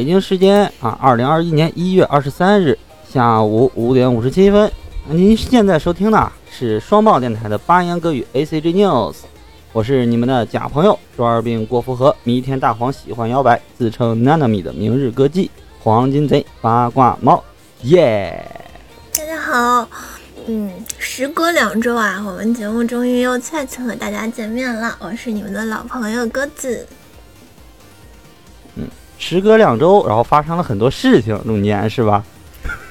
北京时间啊，二零二一年一月二十三日下午五点五十七分，您现在收听的是双报电台的八言歌语 A C G News，我是你们的假朋友周二病郭福和，弥天大黄喜欢摇摆，自称 Nanami 的明日歌姬，黄金贼八卦猫，耶！大家好，嗯，时隔两周啊，我们节目终于又再次和大家见面了，我是你们的老朋友鸽子。时隔两周，然后发生了很多事情，中间是吧？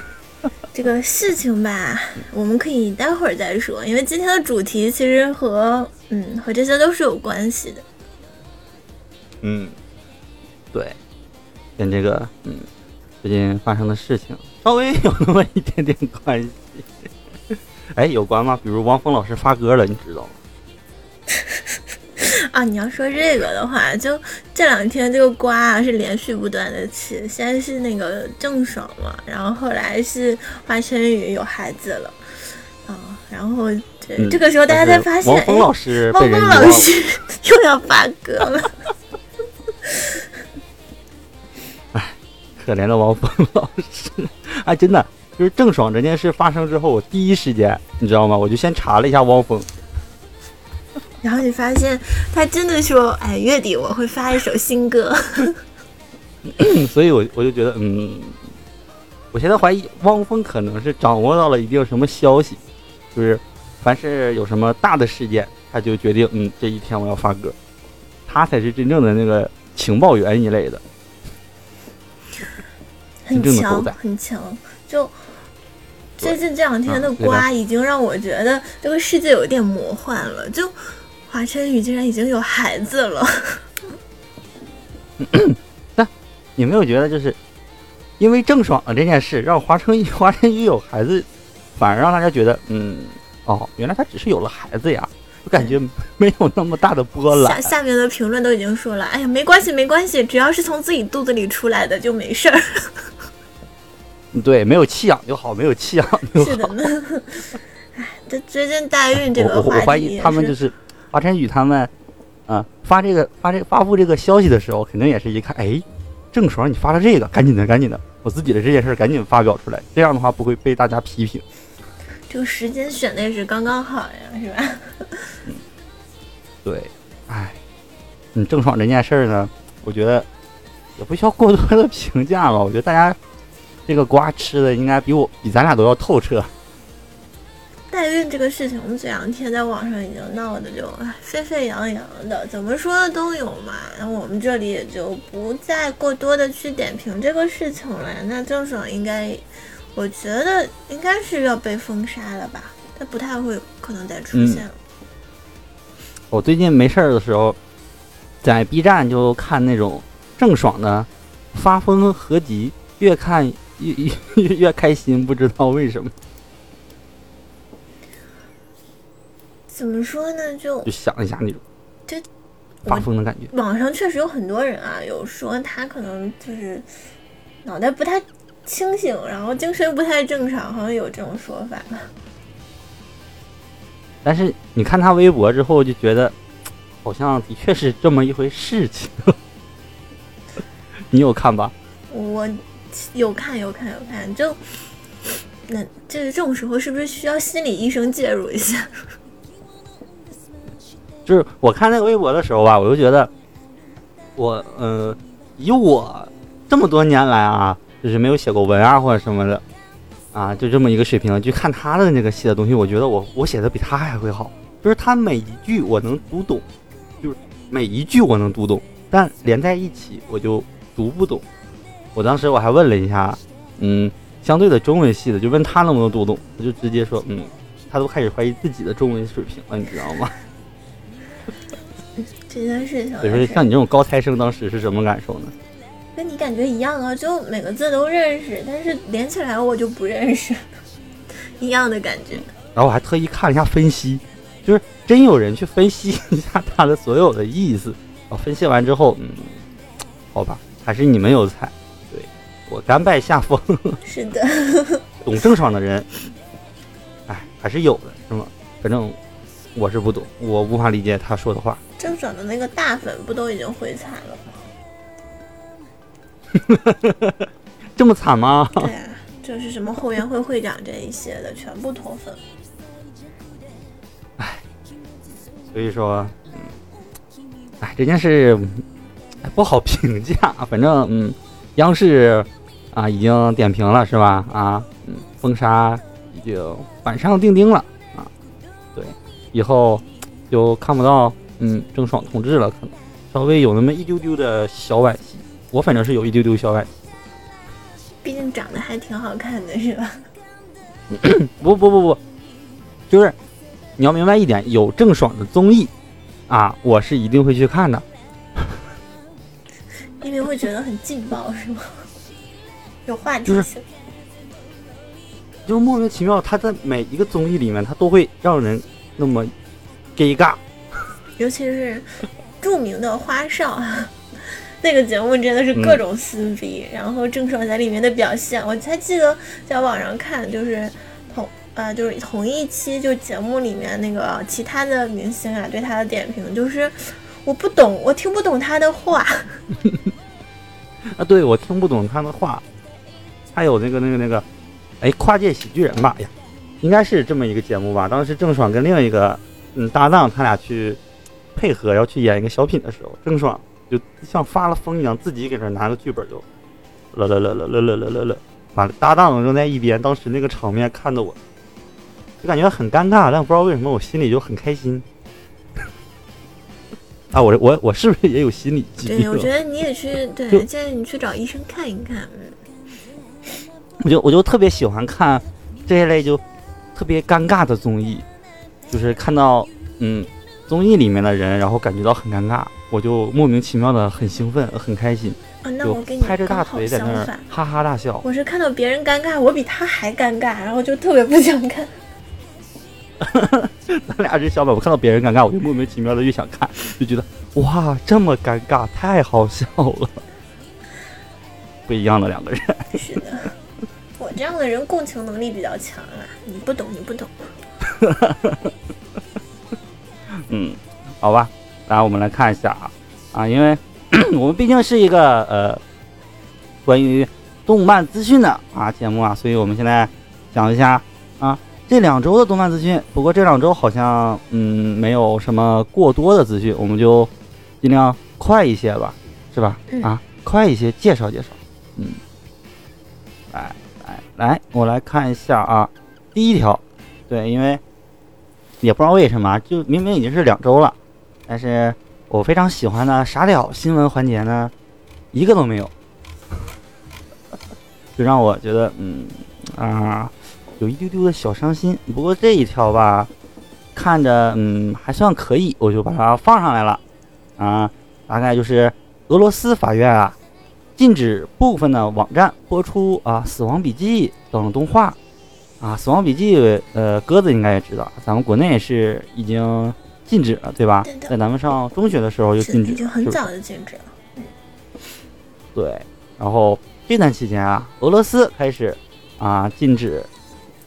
这个事情吧，我们可以待会儿再说，因为今天的主题其实和嗯和这些都是有关系的。嗯，对，跟这个嗯最近发生的事情稍微有那么一点点关系。哎，有关吗？比如汪峰老师发歌了，你知道吗？啊，你要说这个的话，就这两天这个瓜啊是连续不断的吃，先是那个郑爽嘛，然后后来是华晨宇有孩子了，啊，然后这这个时候大家才发现，汪峰老师，汪峰老师 又要发歌了。哎，可怜的汪峰老师，哎，真的就是郑爽这件事发生之后，我第一时间你知道吗？我就先查了一下汪峰。然后你发现他真的说：“哎，月底我会发一首新歌。”所以，我我就觉得，嗯，我现在怀疑汪峰可能是掌握到了一定什么消息，就是凡是有什么大的事件，他就决定，嗯，这一天我要发歌，他才是真正的那个情报员一类的，很强，很强。就最近这两天的瓜，已经让我觉得这个世界有点魔幻了，就。华晨宇竟然已经有孩子了，那你没有觉得就是因为郑爽这件事让华晨宇 华晨宇有孩子，反而让大家觉得嗯哦，原来他只是有了孩子呀，我感觉没有那么大的波澜。下下面的评论都已经说了，哎呀，没关系没关系，只要是从自己肚子里出来的就没事儿。对，没有弃养就好，没有弃养就好。是的呢。哎，这最近代孕这个话题，我怀疑他们就是。华晨宇他们，啊，发这个发这发布这个消息的时候，肯定也是一看，哎，郑爽你发了这个，赶紧的，赶紧的，我自己的这件事赶紧发表出来，这样的话不会被大家批评。这个时间选的也是刚刚好呀，是吧？嗯，对，哎，嗯，郑爽这件事呢，我觉得也不需要过多的评价吧，我觉得大家这个瓜吃的应该比我比咱俩都要透彻。代孕这个事情，我们这两天在网上已经闹得就沸沸扬扬的，怎么说的都有嘛。那我们这里也就不再过多的去点评这个事情了。那郑爽应该，我觉得应该是要被封杀了吧，他不太会可能再出现了。我最近没事儿的时候，在 B 站就看那种郑爽的发疯合集，越看越越越开心，不知道为什么。怎么说呢？就就想一下那种，就发疯的感觉。网上确实有很多人啊，有说他可能就是脑袋不太清醒，然后精神不太正常，好像有这种说法。但是你看他微博之后，就觉得好像的确是这么一回事情。你有看吧？我有看，有看，有看。就那这这种时候，是不是需要心理医生介入一下？就是我看那个微博的时候吧，我就觉得，我嗯，以我这么多年来啊，就是没有写过文啊或者什么的，啊，就这么一个水平，去看他的那个写的东西，我觉得我我写的比他还会好。就是他每一句我能读懂，就是每一句我能读懂，但连在一起我就读不懂。我当时我还问了一下，嗯，相对的中文系的，就问他能不能读懂，他就直接说，嗯，他都开始怀疑自己的中文水平了，你知道吗？这件事情，比如说像你这种高材生，当时是什么感受呢？跟你感觉一样啊，就每个字都认识，但是连起来我就不认识，一样的感觉。然后我还特意看了一下分析，就是真有人去分析一下他的所有的意思。然 后分析完之后，嗯，好吧，还是你们有才，对我甘拜下风。是的，懂郑爽的人，哎，还是有的，是吗？反正我是不懂，我无法理解他说的话。郑爽的那个大粉不都已经回踩了吗？这么惨吗？对啊，就是什么后援会会长这一些的全部脱粉。所以说，嗯，哎，这件事不好评价。反正，嗯，央视啊已经点评了，是吧？啊，嗯，封杀已经板上钉钉了啊。对，以后就看不到嗯郑爽同志了，可能稍微有那么一丢丢的小惋惜。我反正是有一丢丢小惋惜。毕竟长得还挺好看的，是吧？不不不不，就是。你要明白一点，有郑爽的综艺，啊，我是一定会去看的，因为会觉得很劲爆，是吗？有话题性，就是莫名其妙，他在每一个综艺里面，他都会让人那么尴尬，尤其是著名的花少，那个节目真的是各种撕逼，然后郑爽在里面的表现，我才记得在网上看，就是同。呃，就是同一期就节目里面那个其他的明星啊，对他的点评就是我不懂，我听不懂他的话。啊，对我听不懂他的话。还有那个那个那个，哎，跨界喜剧人吧？呀，应该是这么一个节目吧？当时郑爽跟另一个嗯搭档，他俩去配合要去演一个小品的时候，郑爽就像发了疯一样，自己给那拿个剧本就了了了了了了了了了，把搭档扔在一边。当时那个场面看得我。就感觉很尴尬，但不知道为什么我心里就很开心。啊，我我我是不是也有心理疾病？对，我觉得你也去，对，建议你去找医生看一看。我就我就特别喜欢看这一类就特别尴尬的综艺，就是看到嗯综艺里面的人，然后感觉到很尴尬，我就莫名其妙的很兴奋，很开心。啊，那我给你拍着大腿在那儿哈哈大笑。我是看到别人尴尬，我比他还尴尬，然后就特别不想看。咱俩是相反，我看到别人尴尬，我就莫名其妙的越想看，就觉得哇，这么尴尬，太好笑了。不一样的两个人。是的，我这样的人共情能力比较强啊，你不懂，你不懂。嗯，好吧，来我们来看一下啊啊，因为 我们毕竟是一个呃关于动漫资讯的啊节目啊，所以我们现在讲一下啊。这两周的动漫资讯，不过这两周好像嗯没有什么过多的资讯，我们就尽量快一些吧，是吧？啊，快一些介绍介绍。嗯，来来来，我来看一下啊，第一条，对，因为也不知道为什么，就明明已经是两周了，但是我非常喜欢的傻屌新闻环节呢，一个都没有，就让我觉得嗯啊。有一丢丢的小伤心，不过这一条吧，看着嗯还算可以，我就把它放上来了。啊，大概就是俄罗斯法院啊，禁止部分的网站播出啊《死亡笔记》等动画。啊，《死亡笔记》呃，鸽子应该也知道，咱们国内是已经禁止了，对吧？在咱们上中学的时候就禁止，已经很早就禁止了。嗯，对。然后这段期间啊，俄罗斯开始啊禁止。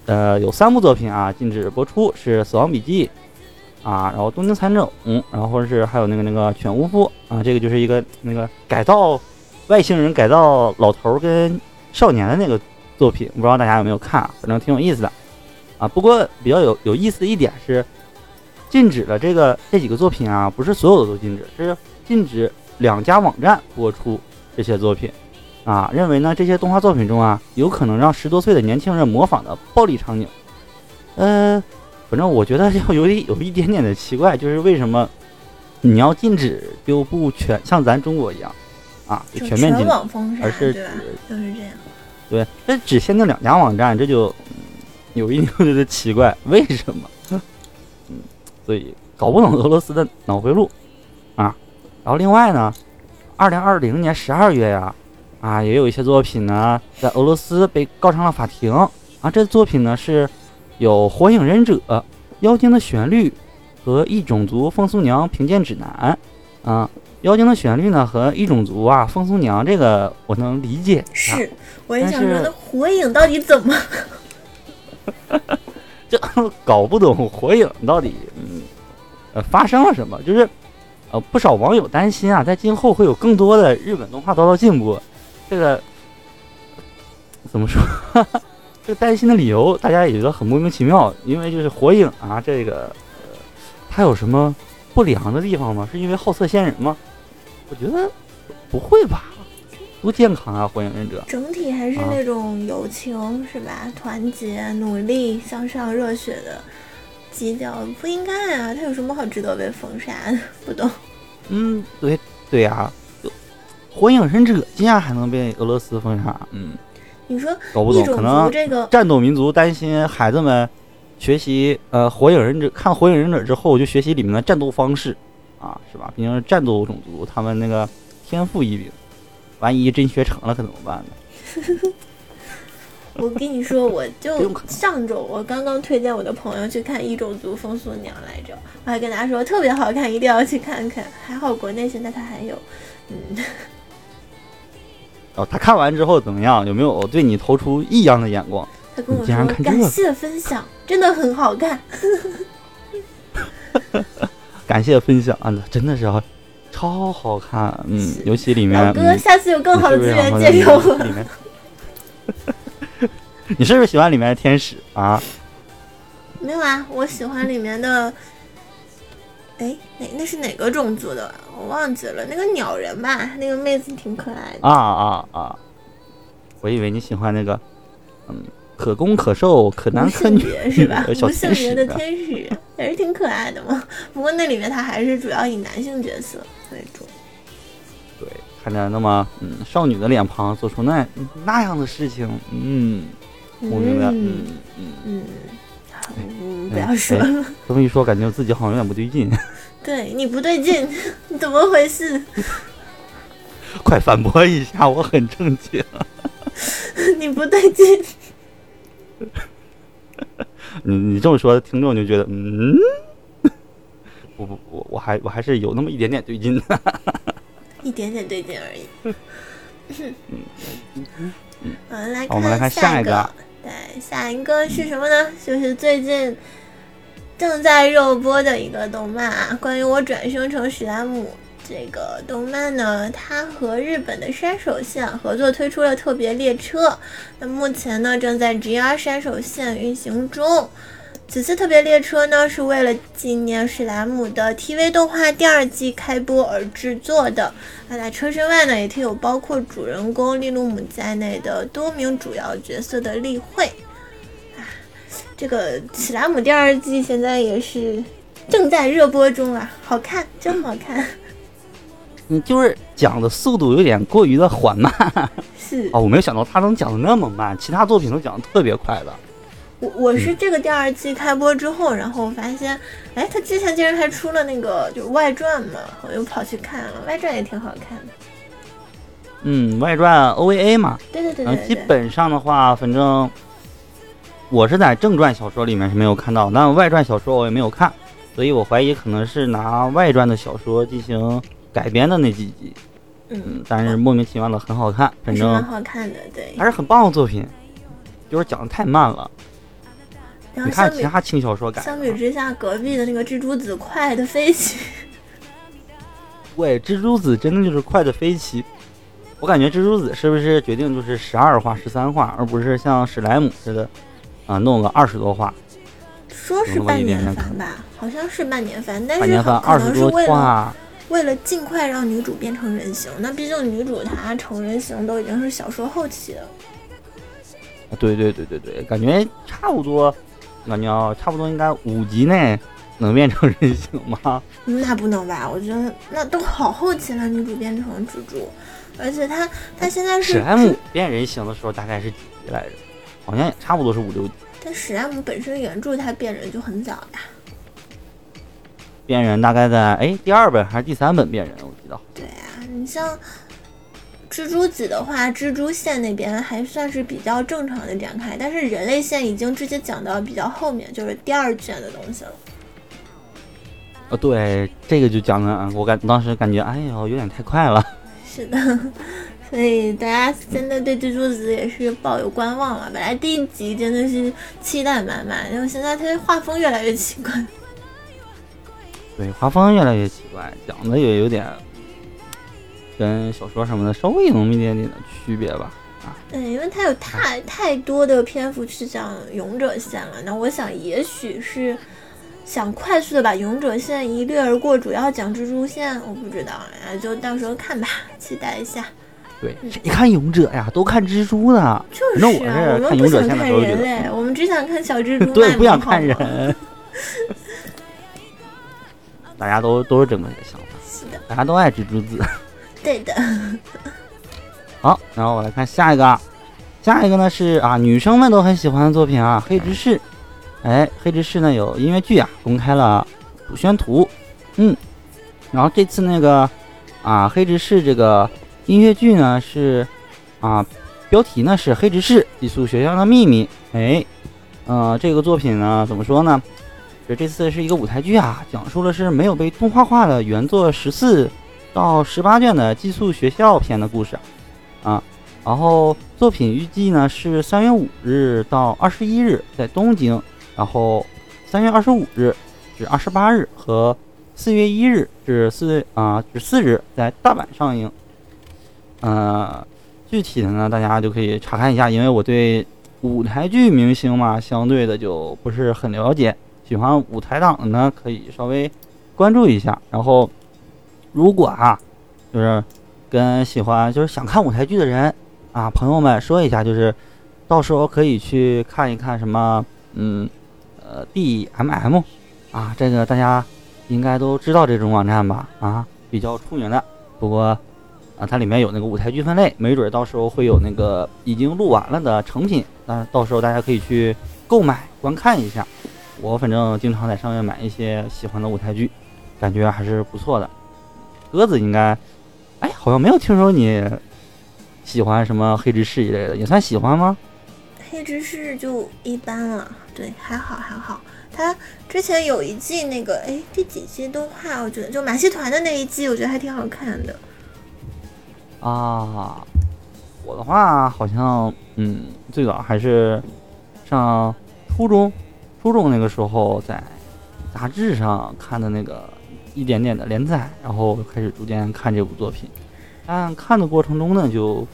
呃，有三部作品啊，禁止播出，是《死亡笔记》啊，然后《东京残种》，嗯，然后或者是还有那个那个《犬巫夫》啊，这个就是一个那个改造外星人改造老头跟少年的那个作品，不知道大家有没有看，反正挺有意思的啊。不过比较有有意思的一点是，禁止了这个这几个作品啊，不是所有的都禁止，是禁止两家网站播出这些作品。啊，认为呢这些动画作品中啊，有可能让十多岁的年轻人模仿的暴力场景，呃，反正我觉得要有一 有一点点的奇怪，就是为什么你要禁止就不全像咱中国一样啊，就全面禁止，而是指就是这样，对，这只限定两家网站，这就有一点点的 奇怪，为什么？嗯，所以搞不懂俄罗斯的脑回路啊。然后另外呢，二零二零年十二月呀。啊，也有一些作品呢，在俄罗斯被告上了法庭啊。这作品呢是有《火影忍者》《妖精的旋律》和《异种族风俗娘评鉴指南》啊。《妖精的旋律》呢和《异种族》啊，《风俗娘》这个我能理解。是，我也想说，那火影到底怎么？就 搞不懂火影到底嗯呃发生了什么？就是呃不少网友担心啊，在今后会有更多的日本动画遭到禁播。这个怎么说？这个担心的理由大家也觉得很莫名其妙，因为就是火影啊，这个呃，它有什么不良的地方吗？是因为好色仙人吗？我觉得不会吧，多健康啊！火影忍者整体还是那种友情、是吧？团结、努力、向上、热血的基调，不应该啊！他有什么好值得被封杀的？不懂。嗯，对对呀，火影忍者竟然还能被俄罗斯封杀？嗯。你说搞不懂，可能这个战斗民族担心孩子们学习呃火影忍者，看火影忍者之后就学习里面的战斗方式啊，是吧？毕竟是战斗种族，他们那个天赋异禀，万一真学成了可怎么办呢？我跟你说，我就 上周我刚刚推荐我的朋友去看《异种族风俗娘》来着，我还跟他说特别好看，一定要去看看。还好国内现在他还有，嗯。哦，他看完之后怎么样？有没有对你投出异样的眼光？他跟我说：“感谢分享，真的很好看。”感谢分享啊，真的是超好看。嗯，尤其里面。老哥，下次有更好的资源借给我。你是不是喜欢里面的天使啊？没有啊，我喜欢里面的。哎，哪那是哪个种族的？我忘记了，那个鸟人吧，那个妹子挺可爱的。啊啊啊！我以为你喜欢那个，嗯，可攻可受、可男可女是吧？无性别的天使也是挺可爱的嘛。不过那里面他还是主要以男性角色为主。对，看着那么嗯少女的脸庞，做出那那样的事情，嗯，我明白，嗯嗯嗯。嗯，不要说了。这么一说，感觉自己好像有点不对劲。对你不对劲，你 怎么回事？快反驳一下，我很正经。你不对劲。你你这么说，听众就觉得嗯，不不不，我还我还是有那么一点点对劲的。一点点对劲而已。我们来，我们来看下一个。对，下一个是什么呢？就是最近正在热播的一个动漫啊，关于我转生成史莱姆这个动漫呢，它和日本的山手线合作推出了特别列车，那目前呢正在 GR 山手线运行中。此次特别列车呢，是为了纪念史莱姆的 TV 动画第二季开播而制作的。那在车身外呢，也贴有包括主人公利鲁姆在内的多名主要角色的例会。啊，这个史莱姆第二季现在也是正在热播中啊，好看，真好看。嗯，就是讲的速度有点过于的缓慢。是哦，我没有想到他能讲的那么慢，其他作品都讲的特别快的。我我是这个第二季开播之后，然后发现，哎，他之前竟然还出了那个就是外传嘛，我又跑去看了，外传也挺好看的。嗯，外传 OVA 嘛，对对对对。基本上的话，反正我是在正传小说里面是没有看到，但外传小说我也没有看，所以我怀疑可能是拿外传的小说进行改编的那几集。嗯，但是莫名其妙的很好看，反正蛮好看的，对，还是很棒的作品，就是讲的太慢了。你看其他轻小说改，相比之下，隔壁的那个蜘蛛子快的飞起。喂，蜘蛛子 真的就是快的飞起。我感觉蜘蛛子是不是决定就是十二话、十三话，而不是像史莱姆似的啊，弄个二十多话。说是半年番吧，好像是半年番，但是可能是为了为了尽快让女主变成人形。那毕竟女主她成人形都已经是小说后期了。对对对对对，感觉差不多。感觉差不多应该五集内能变成人形吗？那不能吧？我觉得那都好后期了，女主变成蜘蛛，而且她她现在是史莱姆变人形的时候大概是几集来着？好像也差不多是五六集。但史莱姆本身原著它变人就很早呀。变人大概在哎第二本还是第三本变人？我记得。对啊，你像。蜘蛛子的话，蜘蛛线那边还算是比较正常的展开，但是人类线已经直接讲到比较后面，就是第二卷的东西了。呃，对，这个就讲的，我感当时感觉，哎呦，有点太快了。是的，所以大家现在对蜘蛛子也是抱有观望了。本来第一集真的是期待满满，然后现在它的画风越来越奇怪。对，画风越来越奇怪，讲的也有点。跟小说什么的稍微有那么一点点的区别吧。啊对，因为它有太太多的篇幅去讲勇者线了。那我想，也许是想快速的把勇者线一掠而过，主要讲蜘蛛线，我不知道，啊，就到时候看吧，期待一下。对，谁看勇者呀？都看蜘蛛呢。就是啊，我们不想看人类，我们只想看小蜘蛛。对，不想看人。大家都都是这么一个想法。是的，大家都爱蜘蛛子。对的。好，然后我来看下一个，下一个呢是啊，女生们都很喜欢的作品啊，《黑执事》。哎，《黑执事》呢有音乐剧啊，公开了主宣图。嗯，然后这次那个啊，《黑执事》这个音乐剧呢是啊，标题呢是《黑执事寄宿学校的秘密》。哎，呃，这个作品呢怎么说呢？这这次是一个舞台剧啊，讲述的是没有被动画化的原作十四到十八卷的寄宿学校篇的故事。啊，然后作品预计呢是三月五日到二十一日在东京，然后三月二十五日至二十八日和四月一日至四啊至四日在大阪上映。呃，具体的呢大家就可以查看一下，因为我对舞台剧明星嘛相对的就不是很了解，喜欢舞台党的呢可以稍微关注一下。然后如果啊就是。跟喜欢就是想看舞台剧的人啊，朋友们说一下，就是到时候可以去看一看什么，嗯，呃，D M M 啊，这个大家应该都知道这种网站吧？啊，比较出名的。不过啊，它里面有那个舞台剧分类，没准到时候会有那个已经录完了的成品，那到时候大家可以去购买观看一下。我反正经常在上面买一些喜欢的舞台剧，感觉还是不错的。鸽子应该。哎，好像没有听说你喜欢什么黑执事一类的，也算喜欢吗？黑执事就一般了，对，还好还好。他之前有一季那个，哎，第几季动画？我觉得就马戏团的那一季，我觉得还挺好看的。啊，我的话好像，嗯，最早还是上初中，初中那个时候在杂志上看的那个。一点点的连载，然后开始逐渐看这部作品。但看的过程中呢，就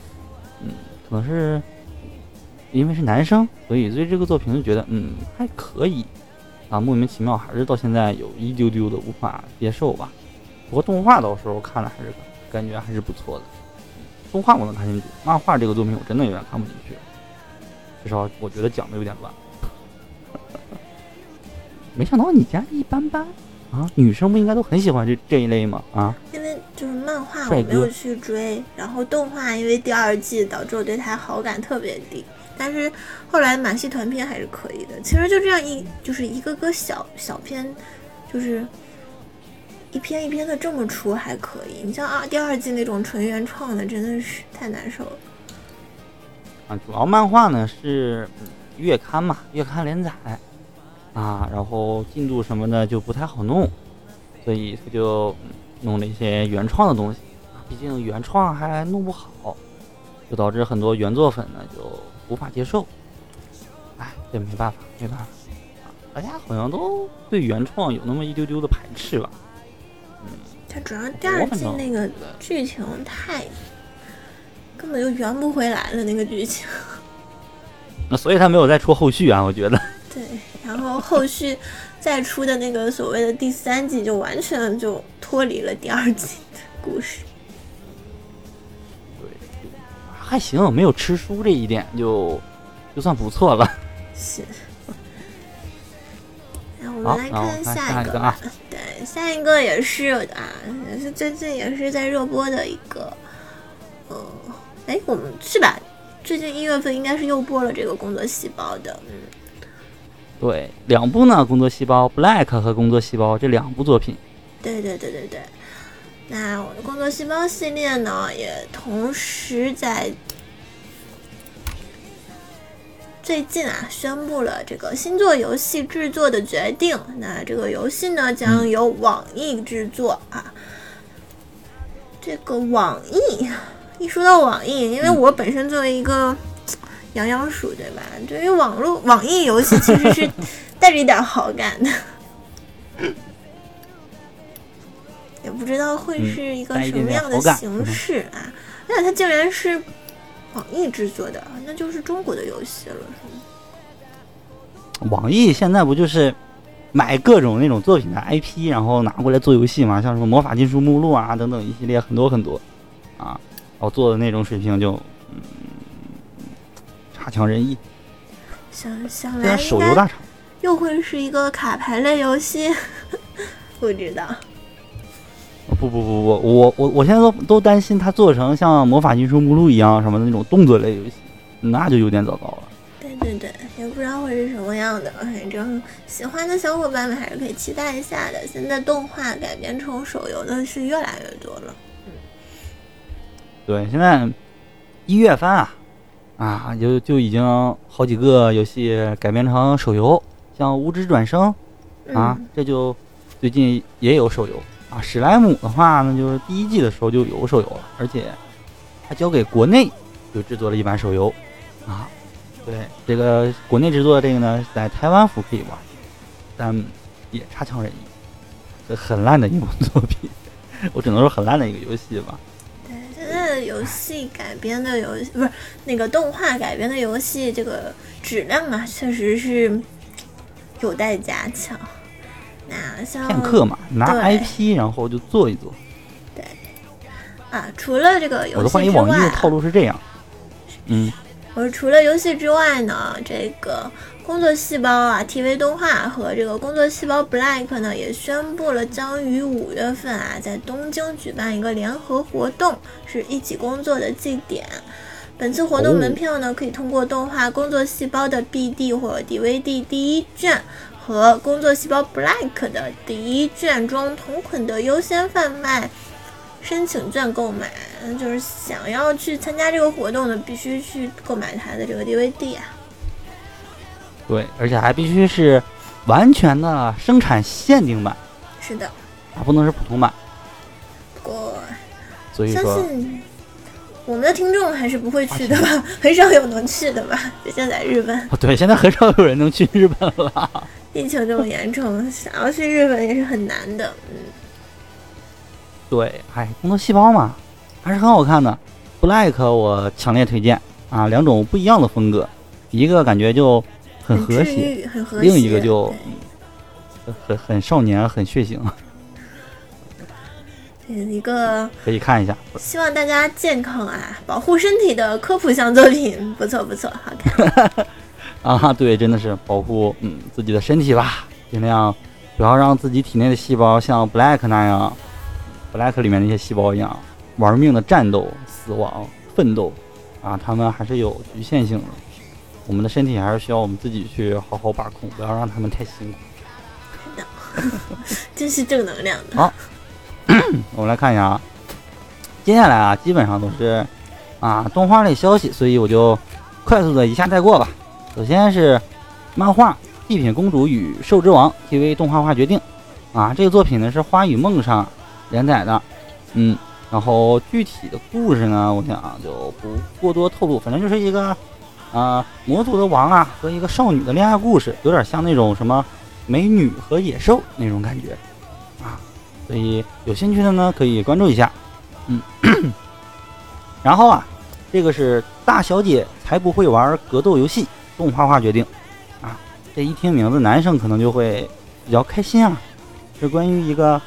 嗯，可能是因为是男生，所以对这个作品就觉得嗯还可以啊，莫名其妙还是到现在有一丢丢的无法接受吧。不过动画到时候看了还是感觉还是不错的。动画我能看进去，漫画这个作品我真的有点看不进去，至少我觉得讲的有点乱。没想到你家一般般。啊，女生不应该都很喜欢这这一类吗？啊，因为就是漫画我没有去追，然后动画因为第二季导致我对它好感特别低，但是后来马戏团片还是可以的。其实就这样一就是一个个小小片，就是一篇一篇的这么出还可以。你像啊第二季那种纯原创的真的是太难受了。啊，主要漫画呢是月刊嘛，月刊连载。啊，然后进度什么的就不太好弄，所以他就弄了一些原创的东西。毕竟原创还弄不好，就导致很多原作粉呢就无法接受。哎，这没办法，没办法。大家好像都对原创有那么一丢丢的排斥吧？嗯，它主要第二季那个剧情太根本就圆不回来了，那个剧情。那所以他没有再出后续啊，我觉得。对。然后后续再出的那个所谓的第三季，就完全就脱离了第二季的故事。对，还行，没有吃书这一点就就算不错了。是。然后我们来看下一个啊，对，下一个也是啊，也是最近也是在热播的一个，呃，哎，我们是吧？最近一月份应该是又播了这个工作细胞的，嗯。对，两部呢，《工作细胞》Black 和《工作细胞》这两部作品。对对对对对。那我的《工作细胞》系列呢，也同时在最近啊宣布了这个星座游戏制作的决定。那这个游戏呢，将由网易制作啊。这个网易，一说到网易，因为我本身作为一个。养养鼠对吧？对于网络网易游戏，其实是带着一点好感的。也不知道会嗯是一个什么样的形嗯式啊。那它竟然是网易制作的，那就是中国的游戏了，是吗？网易现在不就是买各种那种作品的 IP，然后拿过来做游戏嘛？像什么《魔法禁书目录》啊等等一系列很多很多啊，我做的那种水平就嗯差强人意。想想来手游大厂，又会是一个卡牌类游戏，不知道。不不不不，我我我现在都都担心它做成像《魔法英雄目录》一样什么的那种动作类游戏，那就有点糟糕了。对对对，也不知道会是什么样的，反正喜欢的小伙伴们还是可以期待一下的。现在动画改编成手游的是越来越多了。对，现在一月番啊啊，就就已经好几个游戏改编成手游，像《无职转生》啊嗯，，这就最近也有手游啊。史莱姆的话呢，就是第一季的时候就有手游了，而且还交给国内就制作了一版手游啊。对，这个国内制作的这个呢，在台湾服可以玩，但也差强人意，这很烂的一部作品，我只能说很烂的一个游戏吧。游戏改编的游戏不是那个动画改编的游戏，这个质量啊，确实是有待加强。那像片刻嘛，拿对 IP 然后就做一做。对啊，除了这个游戏之外啊，网易的套路是这样。嗯，我说除了游戏之外呢，这个工作细胞啊，TV 动画和这个工作细胞 Black 呢，也宣布了将于五月份啊，在东京举办一个联合活动，是一起工作的祭典。本次活动门票呢，可以通过动画《工作细胞》的 BD 或者 DVD 第一卷和《工作细胞 Black》的第一卷中同捆的优先贩卖申请券购买。就是想要去参加这个活动的，必须去购买它的这个 DVD 啊。对，而且还必须是完全的生产限定版是的，啊，不能是普通版。不过相所以说，信我们的听众还是不会去的吧，很少有能去的吧。就现在日本哦对，现在很少有人能去日本了。疫情这么严重，想要去日本也是很难的。嗯，对，哎，工作细胞嘛，还是很好看的。Black 我强烈推荐啊，两种不一样的风格，一个感觉就很和谐，很和谐。另一个就很很少年，很血腥，嗯一个可以看一下。希望大家健康啊，保护身体的科普向作品，不错不错，好看。啊，对，真的是保护嗯自己的身体吧，尽量不要让自己体内的细胞像 Black 那样，Black 里面那些细胞一样玩命的战斗、死亡、奋斗啊，他们还是有局限性的。我们的身体还是需要我们自己去好好把控，不要让他们太辛苦。真是正能量的。好 我们来看一下啊，接下来啊，基本上都是啊动画类消息，所以我就快速的一下带过吧。首先是漫画《地品公主与兽之王》TV 动画化决定啊，这个作品呢是花与梦上连载的，嗯，然后具体的故事呢，我想就不过多透露，反正就是一个啊魔族的王啊和一个少女的恋爱故事，有点像那种什么美女和野兽那种感觉啊，所以有兴趣的呢可以关注一下，嗯，然后啊，这个是大小姐才不会玩格斗游戏。动画化决定，啊，这一听名字，男生可能就会比较开心啊，是关于一个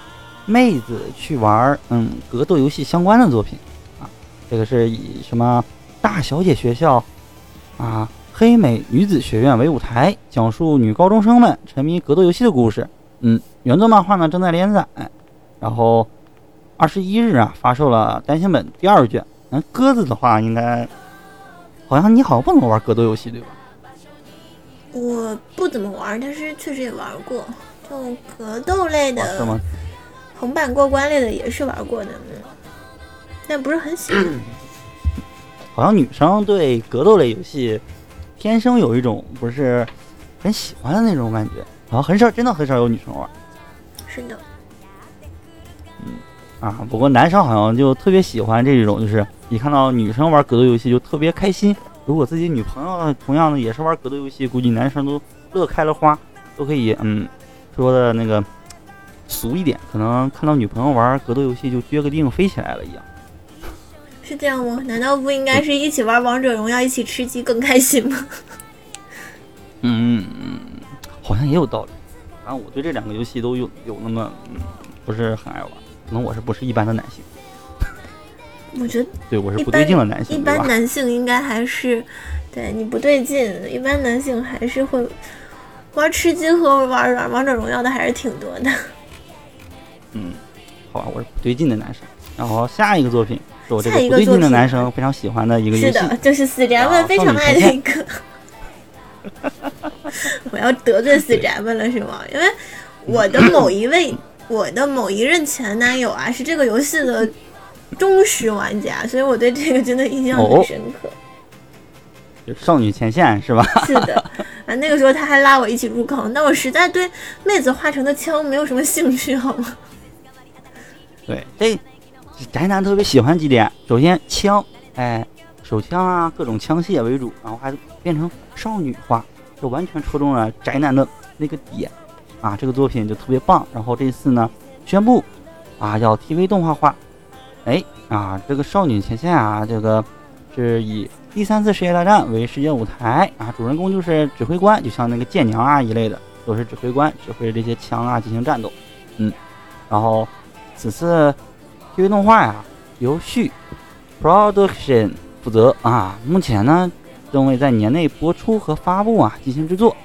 妹子去玩嗯格斗游戏相关的作品啊，这个是以什么大小姐学校啊黑美女子学院为舞台，讲述女高中生们沉迷格斗游戏的故事。嗯，原作漫画呢正在连载，然后二十一日啊发售了单行本第二卷。嗯，鸽子的话应该好像你好像不能玩格斗游戏对吧？我不怎么玩，但是确实也玩过，就格斗类哦是的、吗？横版过关类的也是玩过的，嗯，但不是很喜欢。好像女生对格斗类游戏天生有一种不是很喜欢的那种感觉，好像很少，真的很少有女生玩是的，嗯啊。不过男生好像就特别喜欢这种，就是一看到女生玩格斗游戏就特别开心。如果自己女朋友同样的也是玩格斗游戏，估计男生都乐开了花，都可以嗯说的那个俗一点，可能看到女朋友玩格斗游戏就撅个腚飞起来了一样。是这样吗？难道不应该是一起玩王者荣耀，一起吃鸡更开心吗？嗯好像也有道理。反正我对这两个游戏都有有那么嗯不是很爱玩，可能我是不是一般的男性？我觉得对我是不对劲的男性，一般男性应该还是对你不对劲，一般男性还是会玩吃鸡和玩玩王者荣耀的还是挺多的。嗯，好吧，我是不对劲的男生。然后下一个作品是我这个不对劲的男生非常喜欢的一个游戏，是的，就是死宅们非常爱的一个。我要得罪死宅们了是吗？因为我的某一位，我的某一任前男友啊，是这个游戏的忠实玩家，所以我对这个真的印象很深刻。少女前线是吧？是的，啊，那个时候他还拉我一起入坑，但我实在对妹子化成的枪没有什么兴趣，好吗？对，这宅男特别喜欢几点，首先枪，哎，手枪啊，各种枪械为主，然后还变成少女化，就完全戳中了宅男的那个点，啊，这个作品就特别棒。然后这次呢，宣布啊，要 TV 动画化，哎，啊，这个少女前线啊，这个是以第三次世界大战为世界舞台啊，主人公就是指挥官，就像那个舰娘啊一类的，都是指挥官，指挥这些枪啊进行战斗，嗯，然后。此次 TV 动画呀，由旭 Production 负责啊。目前呢，正为在年内播出和发布啊进行制作。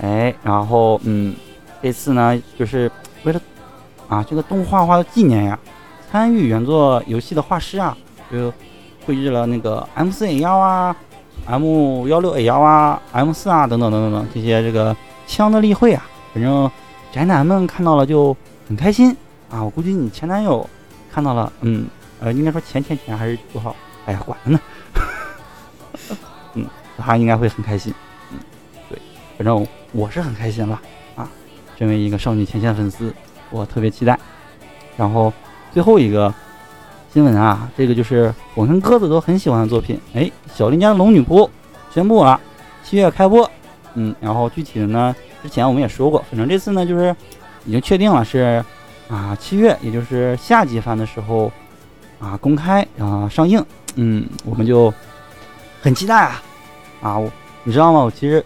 哎，然后嗯，这次呢，就是为了啊这个动画化的纪念呀，参与原作游戏的画师啊，就绘制了那个 M 四 A 幺啊、M 幺六 A 幺啊、M 四啊等等等等等这些这个枪的例会啊。反正宅男们看到了就很开心。啊，我估计你前男友看到了，嗯，呃，应该说前前前还是多少？哎呀，管了呢。嗯，他应该会很开心。嗯，对，反正我是很开心了啊。身为一个少女前线粉丝，我特别期待。然后最后一个新闻啊，这个就是我跟鸽子都很喜欢的作品。哎，小林家的龙女仆宣布了七月开播。嗯，然后具体的呢，之前我们也说过，反正这次呢就是已经确定了是。啊，七月也就是夏季番的时候，啊，公开啊上映，嗯，我们就很期待啊，啊，我你知道吗？我其实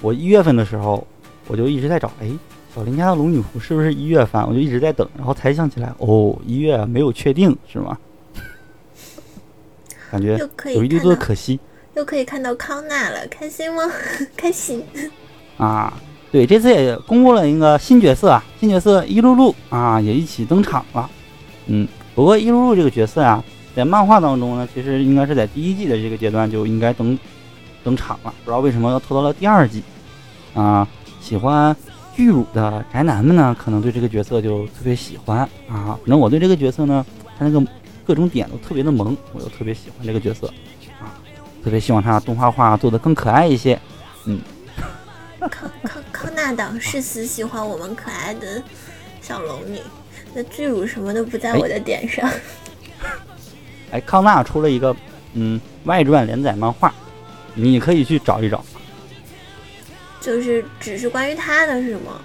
我一月份的时候我就一直在找，哎，小林家的龙女仆是不是一月番？我就一直在等，然后才想起来，哦，一月没有确定是吗？感觉有一丢丢可惜，又可以看到康纳了，开心吗？开心啊。对，这次也公布了一个新角色啊，新角色伊露露啊也一起登场了。嗯，不过伊露露这个角色啊，在漫画当中呢，其实应该是在第一季的这个阶段就应该登登场了，不知道为什么要拖到了第二季啊。喜欢巨乳的宅男们呢，可能对这个角色就特别喜欢啊。反正我对这个角色呢，他那个各种点都特别的萌，我就特别喜欢这个角色啊，特别希望他动画化做的更可爱一些。嗯。康纳党誓死喜欢我们可爱的小龙女，那巨乳什么都不在我的点上。哎，康纳出了一个嗯外传连载漫画，你可以去找一找。就是只是关于他的是吗？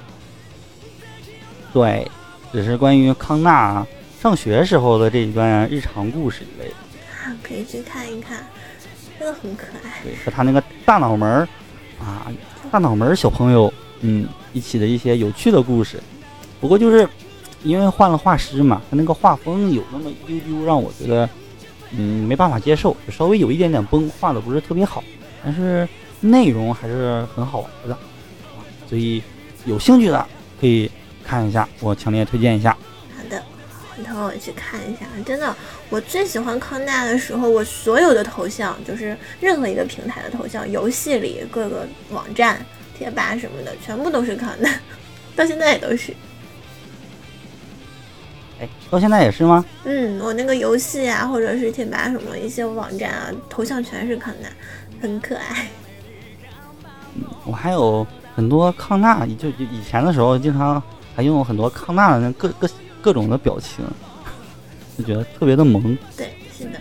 对，只是关于康纳上学时候的这一段日常故事一类的。可以去看一看，真的很可爱。对，和他那个大脑门儿啊。大脑门儿小朋友，嗯，一起的一些有趣的故事。不过就是因为换了画师嘛，他那个画风有那么一丢丢，让我觉得，嗯，没办法接受，稍微有一点点崩，画的不是特别好。但是内容还是很好玩的，所以有兴趣的可以看一下，我强烈推荐一下。好的，回头我去看一下。真的，我最喜欢康纳的时候，我所有的头像就是任何一个平台的头像，游戏里各个网站。贴吧什么的全部都是康纳，到现在也都是。哎，到现在也是吗？嗯，我那个游戏啊，或者是贴吧什么一些网站啊，头像全是康纳，很可爱。嗯，我还有很多康纳，就就以前的时候，经常还用很多康纳的那各各各种的表情，就觉得特别的萌。对，是的。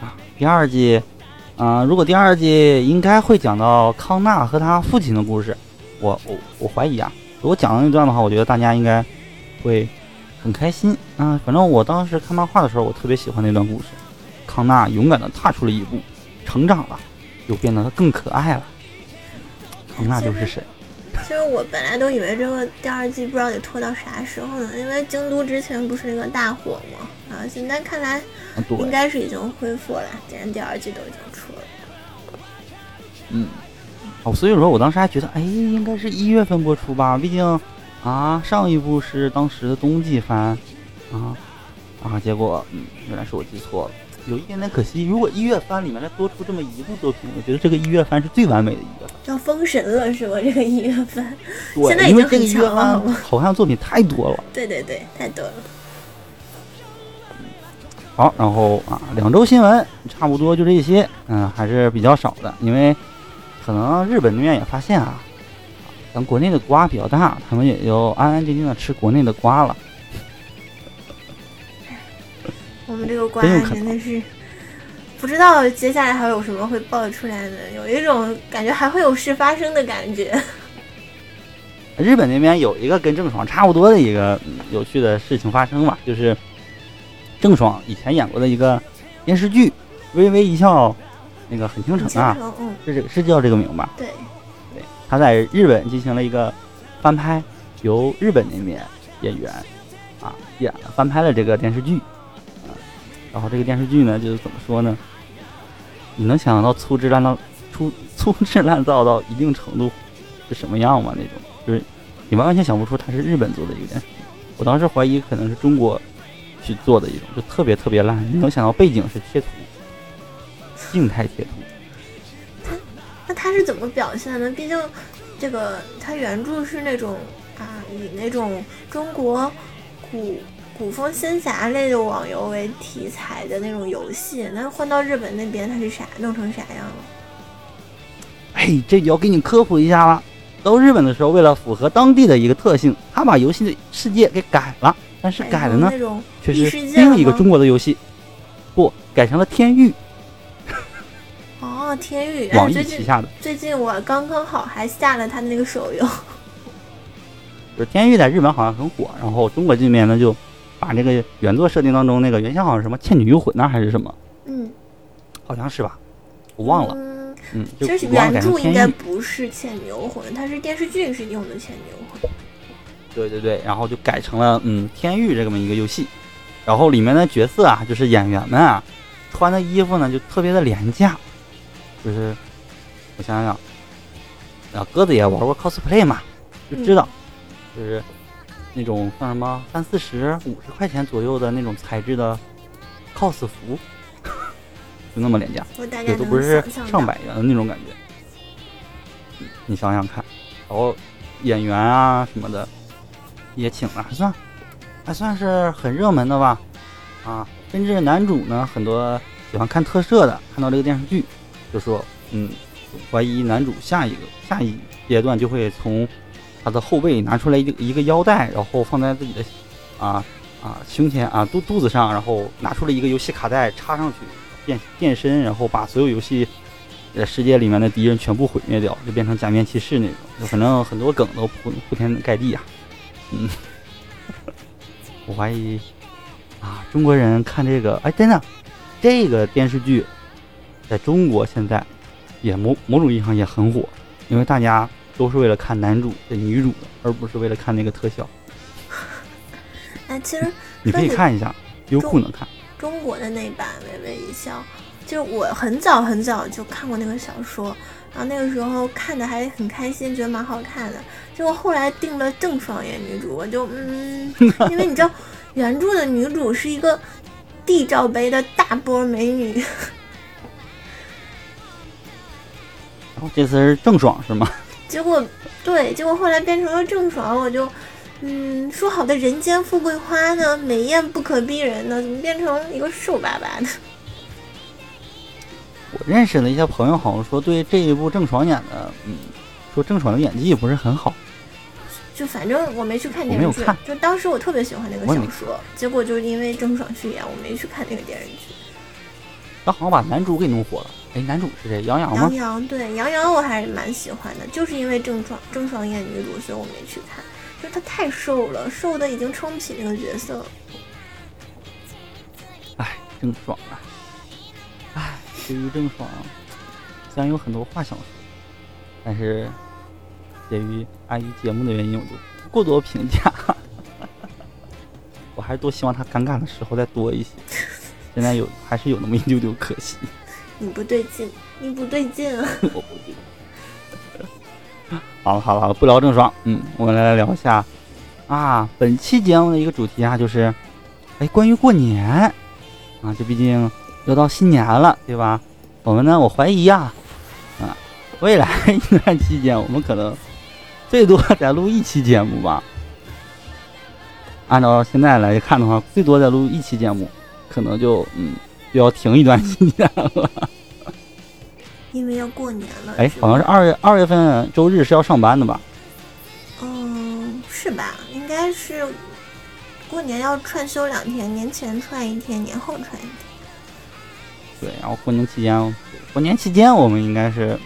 啊，第二季。嗯，如果第二季应该会讲到康纳和他父亲的故事，我我我怀疑啊，如果讲到那段的话，我觉得大家应该会很开心啊。反正我当时看漫画的时候，我特别喜欢那段故事。康纳勇敢的踏出了一步，成长了，又变得更可爱了。康纳就是神。其实我本来都以为这个第二季不知道得拖到啥时候呢，因为京都之前不是那个大火嘛，啊，现在看来应该是已经恢复了，既然第二季都已经。嗯，哦，所以说我当时还觉得，哎，应该是一月份播出吧，毕竟啊，上一部是当时的冬季番，啊啊，结果嗯，原来是我记错了。有一点点可惜，如果一月番里面再多出这么一部作品，我觉得这个一月番是最完美的一月番。要封神了是吗？这个一月番，对，现在已经很强了，好像作品太多了。对对对，太多了。好，然后啊，两周新闻差不多就这些，嗯，还是比较少的，因为可能日本那边也发现啊，咱国内的瓜比较大，他们也就安安静静的吃国内的瓜了。我们这个瓜真的是不知道接下来还有什么会爆出来的，有一种感觉还会有事发生的感觉。日本那边有一个跟郑爽差不多的一个有趣的事情发生吧，就是郑爽以前演过的一个电视剧《微微一笑》，那个很倾城啊，是这个是叫这个名吧？对，对，他在日本进行了一个翻拍，由日本那边演员啊演了翻拍了这个电视剧。然后这个电视剧呢，就是怎么说呢？你能想象到粗制滥造、粗粗制滥造到一定程度是什么样吗？那种就是你完完全想不出它是日本做的一个电视剧。我当时怀疑可能是中国去做的一种，就特别特别烂。你能想到背景是贴图，静态贴图。他那他是怎么表现的？毕竟这个他原著是那种啊，以那种中国古。古风仙侠类的网游为题材的那种游戏，那换到日本那边它是啥？弄成啥样了？嘿，这就要给你科普一下了。到日本的时候，为了符合当地的一个特性，他把游戏的世界给改了。但是改了呢，却是另一个中国的游戏，不，改成了天域。哦，天域，网易旗下的。最近我刚刚好还下了他的那个手游。就是天域在日本好像很火，然后中国这边呢就。把这个原作设定当中那个原先好像是什么《倩女幽魂》呢，还是什么？嗯，好像是吧，我忘了。嗯，其实原著应该不是《倩女幽魂》，它是电视剧是用的《倩女幽魂》。对对对，然后就改成了嗯《天域》这么一个游戏，然后里面的角色啊，就是演员们啊，穿的衣服呢就特别的廉价，就是我想想，啊鸽子也玩过 cosplay 嘛，就知道，就是。那种像什么三四十、五十块钱左右的那种材质的 cos 服，就那么廉价，也都不是上百元的那种感觉。你想想看，然后演员啊什么的也请了，还算还算是很热门的吧？啊，甚至男主呢，很多喜欢看特摄的，看到这个电视剧，就说嗯，怀疑男主下一个下一阶段就会从。他的后背拿出来一个一个腰带，然后放在自己的啊啊胸前啊肚肚子上，然后拿出了一个游戏卡带插上去变变身，然后把所有游戏呃世界里面的敌人全部毁灭掉，就变成假面骑士那种。就反正很多梗都铺铺天盖地啊。嗯，我怀疑啊中国人看这个，哎真的，这个电视剧在中国现在也某某种意义上也很火，因为大家。都是为了看男主跟女主的，而不是为了看那个特效。哎，其实你可以看一下，优酷能看。中国的那版《微微一笑》，就是我很早很早就看过那个小说，然后那个时候看的还很开心，觉得蛮好看的。结果后来定了郑爽演女主，我就嗯，因为你知道原著的女主是一个地罩杯的大波美女，然后这次是郑爽是吗？结果，对，结果后来变成了郑爽，我就，嗯，说好的人间富贵花呢，美艳不可逼人呢，怎么变成一个瘦巴巴的？我认识的一些朋友好像说，对这一部郑爽演的，嗯，说郑爽的演技不是很好。就反正我没去看电视剧，就当时我特别喜欢那个小说，结果就因为郑爽去演，我没去看那个电视剧。他好像把男主给弄火了。哎，男主是谁？杨洋吗杨？洋对杨洋我还是蛮喜欢的，就是因为郑爽郑爽演女主，所以我没去看。就她太瘦了，瘦的已经撑不起那个角色了。哎，郑爽啊，哎，对于郑爽，虽然有很多话想说，但是鉴于碍于节目的原因，我就不过多评价。我还是多希望她尴尬的时候再多一些，现在有还是有那么一丢丢可惜。你不对劲，你不对劲啊！我不记得。好了好了好了，不聊郑爽，嗯，我们来聊一下啊，本期节目的一个主题啊，就是哎，关于过年啊，这毕竟要到新年了，对吧？我们呢，我怀疑呀，啊，未来 一段期间，我们可能最多再录一期节目吧。按照现在来看的话，最多再录一期节目，可能就嗯就要停一段时间了。因为要过年了。哎，好像是二月二月份周日是要上班的吧？嗯，是吧？应该是过年要串休两天，年前串一天，年后串一天。对，然后过年期间，过年期间我们应该是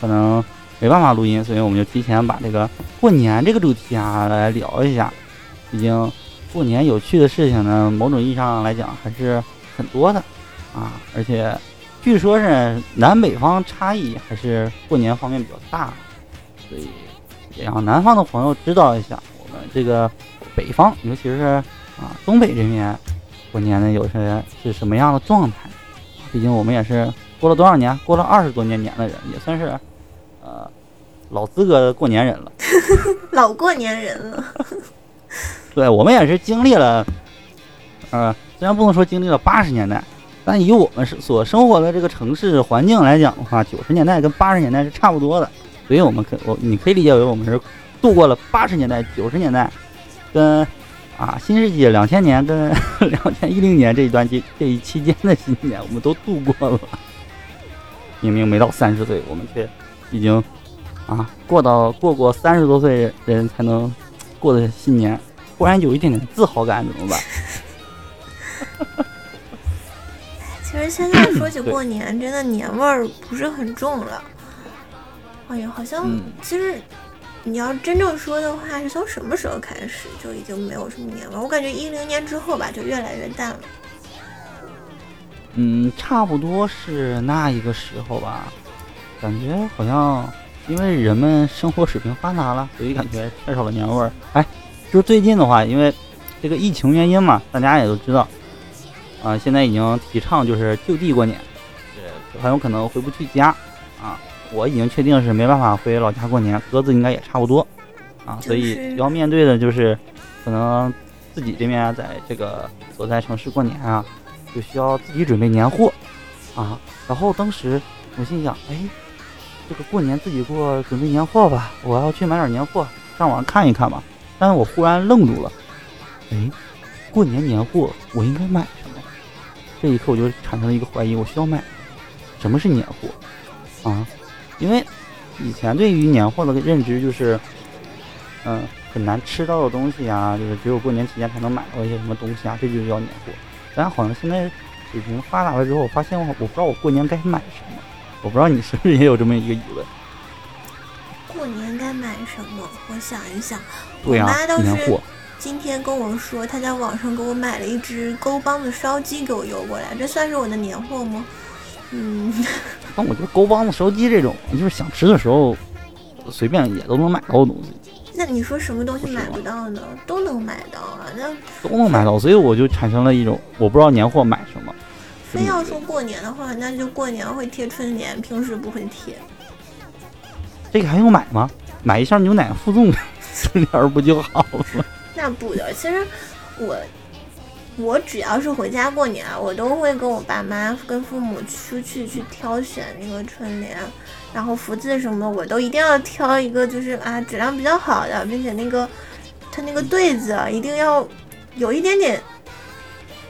可能没办法录音，所以我们就提前把这个过年这个主题啊来聊一下。毕竟过年有趣的事情呢，某种意义上来讲还是很多的啊，而且据说是南北方差异还是过年方面比较大，所以也让南方的朋友知道一下我们这个北方，尤其是啊东北这边过年呢有些是什么样的状态。毕竟我们也是过了多少年，过了二十多年年的人，也算是呃老资格的过年人了。老过年人了，对我们也是经历了，呃，虽然不能说经历了八十年代，但以我们是所生活的这个城市环境来讲的话，九十年代跟八十年代是差不多的，所以我们可我你可以理解为我们是度过了八十年代、九十年代，跟啊新世纪两千年跟 两千一零年这一段期这一期间的新年，我们都度过了。明明没到三十岁，我们却已经啊过到过过三十多岁人才能过的新年，忽然有一点点自豪感，怎么办？其实现在 说起过年，真的年味儿不是很重了。哎呀，好像嗯其实你要真正说的话，是从什么时候开始就已经没有什么年味？我感觉一零年之后吧，就越来越淡了。嗯，差不多是那一个时候吧，感觉好像因为人们生活水平发达了，所以感觉缺少了年味儿。哎，就最近的话，因为这个疫情原因嘛，大家也都知道，啊、现在已经提倡就是就地过年，是很有可能回不去家。我已经确定是没办法回老家过年，鸽子应该也差不多啊，所以要面对的就是可能自己这边在这个所在城市过年啊，就需要自己准备年货啊。然后当时我心想，哎，这个过年自己过，准备年货吧，我要去买点年货，上网看一看吧。但是我忽然愣住了，哎，过年年货我应该买什么？这一刻我就产生了一个怀疑，我需要买什么是年货啊？因为以前对于年货的认知就是，嗯、很难吃到的东西啊，就是只有过年期间才能买到一些什么东西啊，这就叫年货。但好像现在水平发达了之后，我发现我我不知道我过年该买什么，我不知道你是不是也有这么一个疑问？过年该买什么？我想一想，我妈倒是。今天跟我说，她在网上给我买了一只沟帮子烧鸡给我邮过来，这算是我的年货吗？嗯，但我觉得沟帮子、烧鸡这种，就是想吃的时候随便也都能买到的东西，那你说什么东西买不到呢？都能买到啊，那都能买到，所以我就产生了一种我不知道年货买什么。非要说过年的话，那就过年会贴春联，平时不会贴。这个还用买吗？买一箱牛奶附送 春联儿不就好了？那不的，其实我我只要是回家过年，我都会跟我爸妈、跟父母出去去挑选那个春联，然后福字什么的，我都一定要挑一个就是啊质量比较好的，并且那个它那个对子一定要有一点点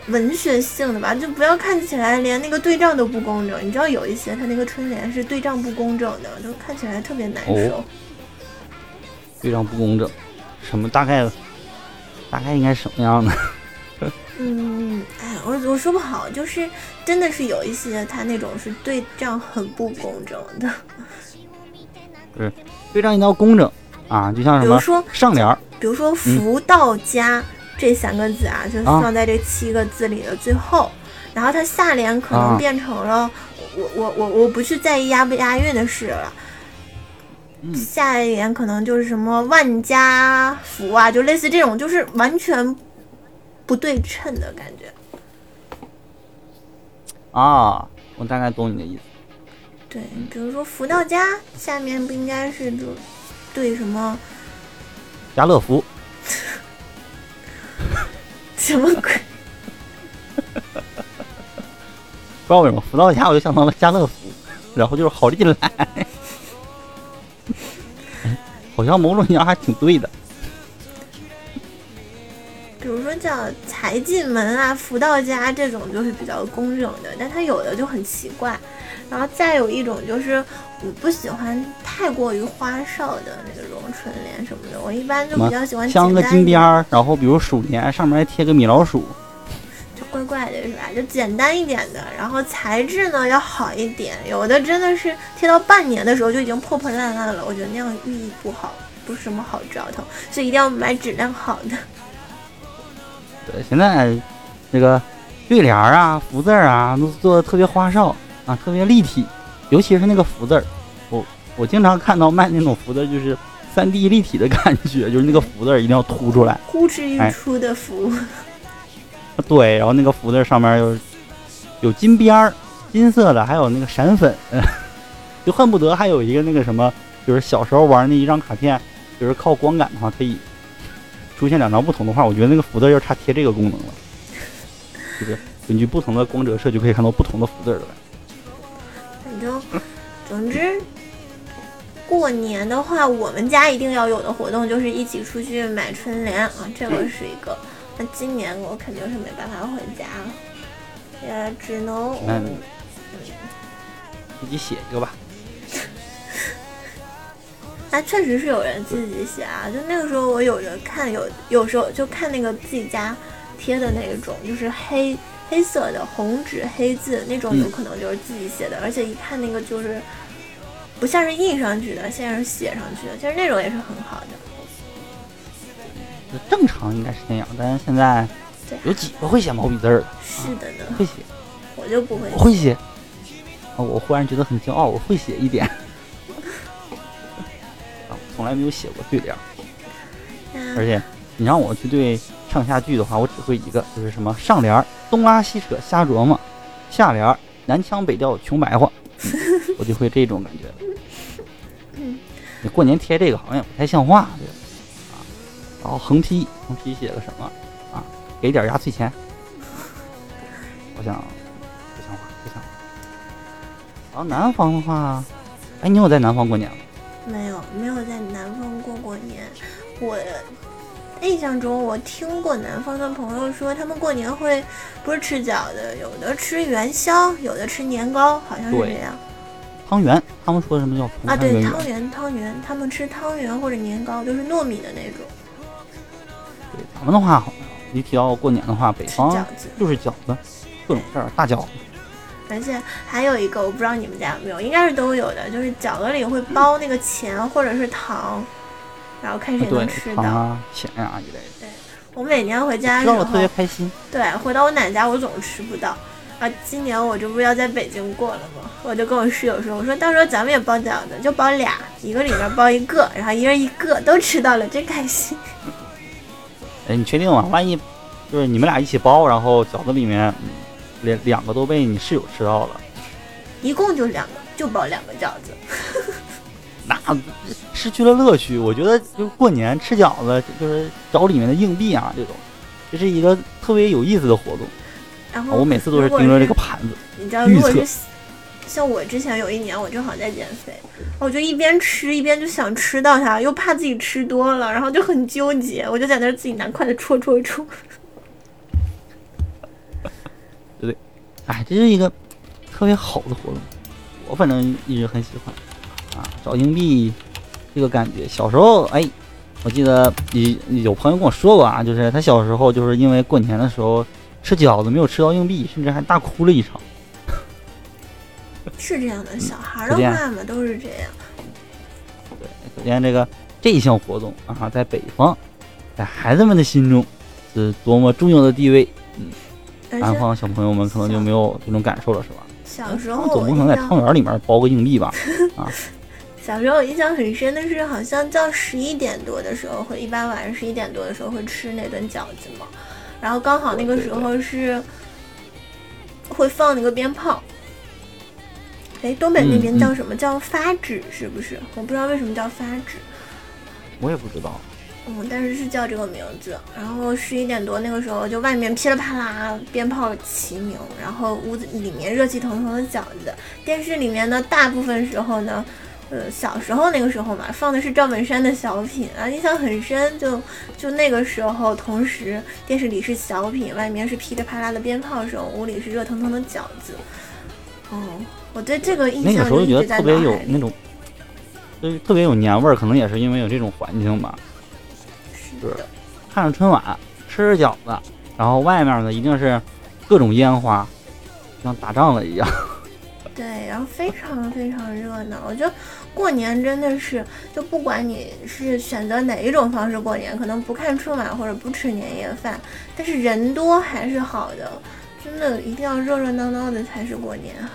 文学性的吧，就不要看起来连那个对仗都不工整。你知道有一些它那个春联是对仗不工整的，就看起来特别难受。哦非常不工整。什么大概大概应该什么样的？嗯，哎，我我说不好，就是真的是有一些他那种是对账很不 工整的。对对账一定要工整啊，就像什么比如说上联儿，比如说“福到家”这三个字啊，就放在这七个字里的最后，然后它下联可能啊变成了我我我我不去在意押不押韵的事了。嗯下一联可能就是什么万家福啊，就类似这种，就是完全不对称的感觉。啊，我大概懂你的意思。对，比如说“福到家”下面不应该是就对什么家乐福，什么鬼？不知道为什么福到家我就想到了家乐福，然后就是好利来，好像某种意义上还挺对的。比如说叫财进门啊、福到家这种就是比较工整的，但它有的就很奇怪。然后再有一种就是我不喜欢太过于花哨的那种春联什么的，我一般就比较喜欢镶个金边儿，然后比如鼠年上面还贴个米老鼠，就怪怪的是吧？就简单一点的，然后材质呢要好一点，有的真的是贴到半年的时候就已经破破烂烂了，我觉得那样寓意不好，不是什么好兆头，所以一定要买质量好的。对，现在这个对联儿啊、福字儿啊，都做的特别花哨啊，特别立体，尤其是那个福字儿，我我经常看到卖那种福字儿，就是三 D 立体的感觉，就是那个福字儿一定要凸出来，呼之欲哎出的福。对，然后那个福字上面有有金边儿，金色的，还有那个闪粉，就恨不得还有一个那个什么，就是小时候玩那一张卡片，就是靠光感的话可以出现两张不同的画，我觉得那个福字儿要差贴这个功能了，就是根据不同的光折射就可以看到不同的福字儿了。反正，总之，过年的话，我们家一定要有的活动就是一起出去买春联啊，这个是一个。那今年我肯定是没办法回家了，也只能嗯自己写一个吧。那确实是有人自己写啊，就那个时候我有人看有有时候就看那个自己家贴的那种，就是黑黑色的红纸黑字那种，嗯有可能就是自己写的，而且一看那个就是不像是印上去的，像是写上去的，其实那种也是很好的。正常应该是那样，但是现在有几个会写毛笔字儿的？是的呢，会写，我就不会我会写。啊，我忽然觉得很骄傲，我会写一点。从来没有写过对联儿，而且你让我去对上下句的话，我只会一个，就是什么上联儿东拉西扯瞎琢磨，下联南腔北调穷白话，嗯我就会这种感觉。嗯你过年贴这个好像也不太像话，对吧？啊，然后横批，横批写个什么啊？给点压岁钱。我想不像话，不像话。然后南方的话，哎，你有在南方过年吗？没有没有在南方过过年，我。印象中，我听过南方的朋友说，他们过年会不是吃饺子，有的吃元宵，有的吃年糕，好像是这样。汤圆，他们说什么叫啊，对？汤圆，汤圆，他们吃汤圆或者年糕，就是糯米的那种，对，咱们的话，好像一提到过年的话，北方。就是饺子，各种馅儿，大饺子。而且还有一个，我不知道你们家有没有，应该是都有的，就是饺子里会包那个钱或者是糖，然后看谁能吃，到。啊、钱啊一类的，我每年回家的时吃到了特别候，开心。对，回到我奶奶家我总吃不到。啊，今年我这不是要在北京过了吗？我就跟我室友说，我说到时候咱们也包饺子，就包俩，一个里面包一个，然后一人一个，都吃到了，真开心。哎，你确定吗？万一就是你们俩一起包，然后饺子里面嗯两两个都被你室友吃到了，一共就两个，就包两个饺子。那失去了乐趣。我觉得就过年吃饺子，就是找里面的硬币啊，这种，这是一个特别有意思的活动。然后我每次都是盯着这个盘子，你知道，如果是像我之前有一年，我正好在减肥，我就一边吃一边就想吃到它，又怕自己吃多了，然后就很纠结，我就在那儿自己拿筷子戳戳戳。哎，这是一个特别好的活动，我反正一直很喜欢啊。找硬币这个感觉，小时候哎，我记得有有朋友跟我说过啊，就是他小时候就是因为过年的时候吃饺子没有吃到硬币，甚至还大哭了一场。是这样的，小孩的话嘛都是这样。对可见这个这一项活动啊，在北方，在孩子们的心中是多么重要的地位。南方小朋友们可能就没有这种感受了，是吧？小时候总不可能在汤圆里面包个硬币吧？小时候我印象很深的是，好像到十一点多的时候会，一般晚上十一点多的时候会吃那顿饺子嘛，然后刚好那个时候是会放那个鞭炮。哎，东北那边嗯叫什么、叫发纸是不是？我不知道为什么叫发纸，我也不知道。嗯，但是是叫这个名字。然后十一点多那个时候，就外面噼里啪啦鞭炮齐鸣，然后屋子里面热气腾腾的饺子。电视里面呢，大部分时候呢，呃，小时候那个时候嘛，放的是赵本山的小品啊，印象很深。就就那个时候，同时电视里是小品，外面是噼里啪啦的鞭炮声，屋里是热腾腾的饺子。哦，我对这个印那个时候就觉象就一直在得特别有。那种，就是特别有年味儿，可能也是因为有这种环境吧。是，看着春晚，吃着饺子，然后外面呢一定是各种烟花，像打仗了一样。对，然后非常非常热闹。我觉得过年真的是，就不管你是选择哪一种方式过年，可能不看春晚或者不吃年夜饭，但是人多还是好的。真的一定要热热闹闹的才是过年啊！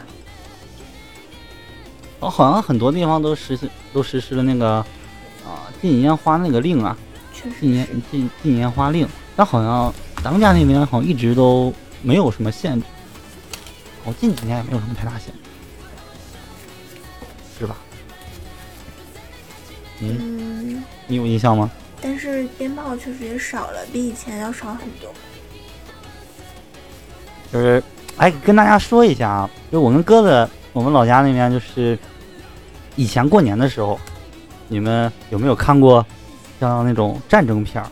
哦，好像很多地方都实行都实施了那个啊禁烟花那个令啊，确禁烟禁禁烟花令，但好像咱们家那边好像一直都没有什么限制，我近几年也没有什么太大限制，是吧？嗯，嗯，你有印象吗？但是鞭炮确实也少了，比以前要少很多。就是，哎，跟大家说一下啊，就我跟鸽子，我们老家那边就是以前过年的时候，你们有没有看过像那种战争片、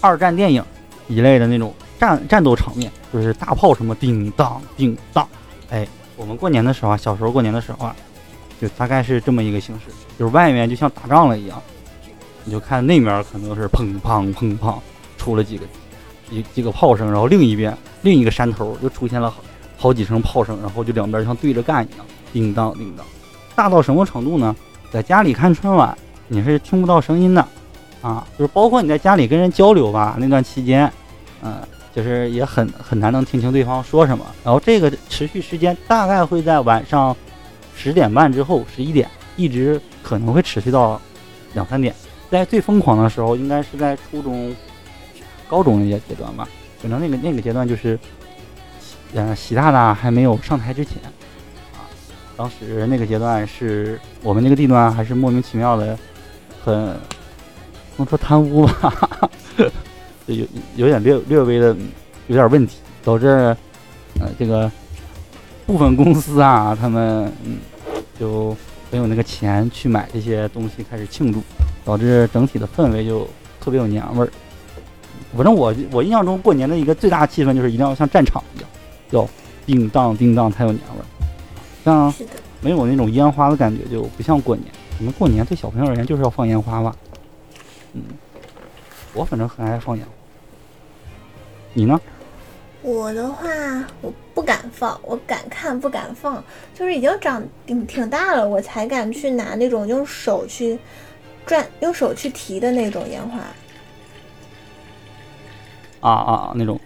二战电影一类的那种战战斗场面，就是大炮什么叮当叮当，哎，我们过年的时候啊，小时候过年的时候啊，就大概是这么一个形式，就是外面就像打仗了一样，你就看那面可能是砰砰砰砰出了几个几几个炮声，然后另一边另一个山头就出现了好好几声炮声，然后就两边像对着干一样，叮当叮当，大到什么程度呢？在家里看春晚，你是听不到声音的，啊，就是包括你在家里跟人交流吧，那段期间，嗯、就是也很很难能听清对方说什么。然后这个持续时间大概会在晚上十点半之后，十一点，一直可能会持续到两三点。在最疯狂的时候，应该是在初中、高中那些阶段吧。可能那个那个阶段就是，呃，习大大还没有上台之前，啊，当时那个阶段是我们那个地段还是莫名其妙的，很能说贪污吧，就 有有点略略微的有点问题，导致呃这个部分公司啊，他们嗯就没有那个钱去买这些东西开始庆祝，导致整体的氛围就特别有年味儿。反正我我印象中过年的一个最大气氛就是一定要像战场一样，要叮当叮当才有年味儿。像，没有那种烟花的感觉，就不像过年。可能过年对小朋友而言就是要放烟花吧。嗯，我反正很爱放烟花。你呢？我的话，我不敢放，我敢看不敢放，就是已经长挺挺大了，我才敢去拿那种用手去转、用手去提的那种烟花。啊啊啊，那种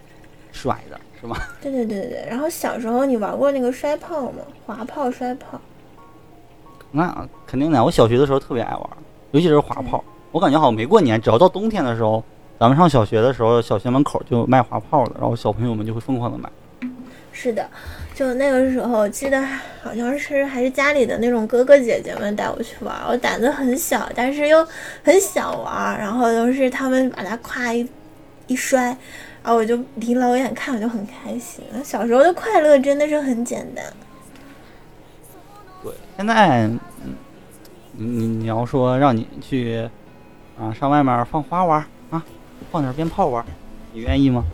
甩的是吗？对对对对，然后小时候你玩过那个摔炮吗？滑炮、摔炮。那肯定的，我小学的时候特别爱玩，尤其是滑炮。我感觉好像没过年，只要到冬天的时候，咱们上小学的时候，小学门口就卖滑炮的，然后小朋友们就会疯狂的买。是的，就那个时候，记得好像是还是家里的那种哥哥姐姐们带我去玩，我胆子很小，但是又很想玩，然后就是他们把它咵一一摔，然后我就离老远看，我就很开心。小时候的快乐真的是很简单。对，现在，嗯，你你你要说让你去啊上外面放花玩啊，放点鞭炮玩，你愿意吗？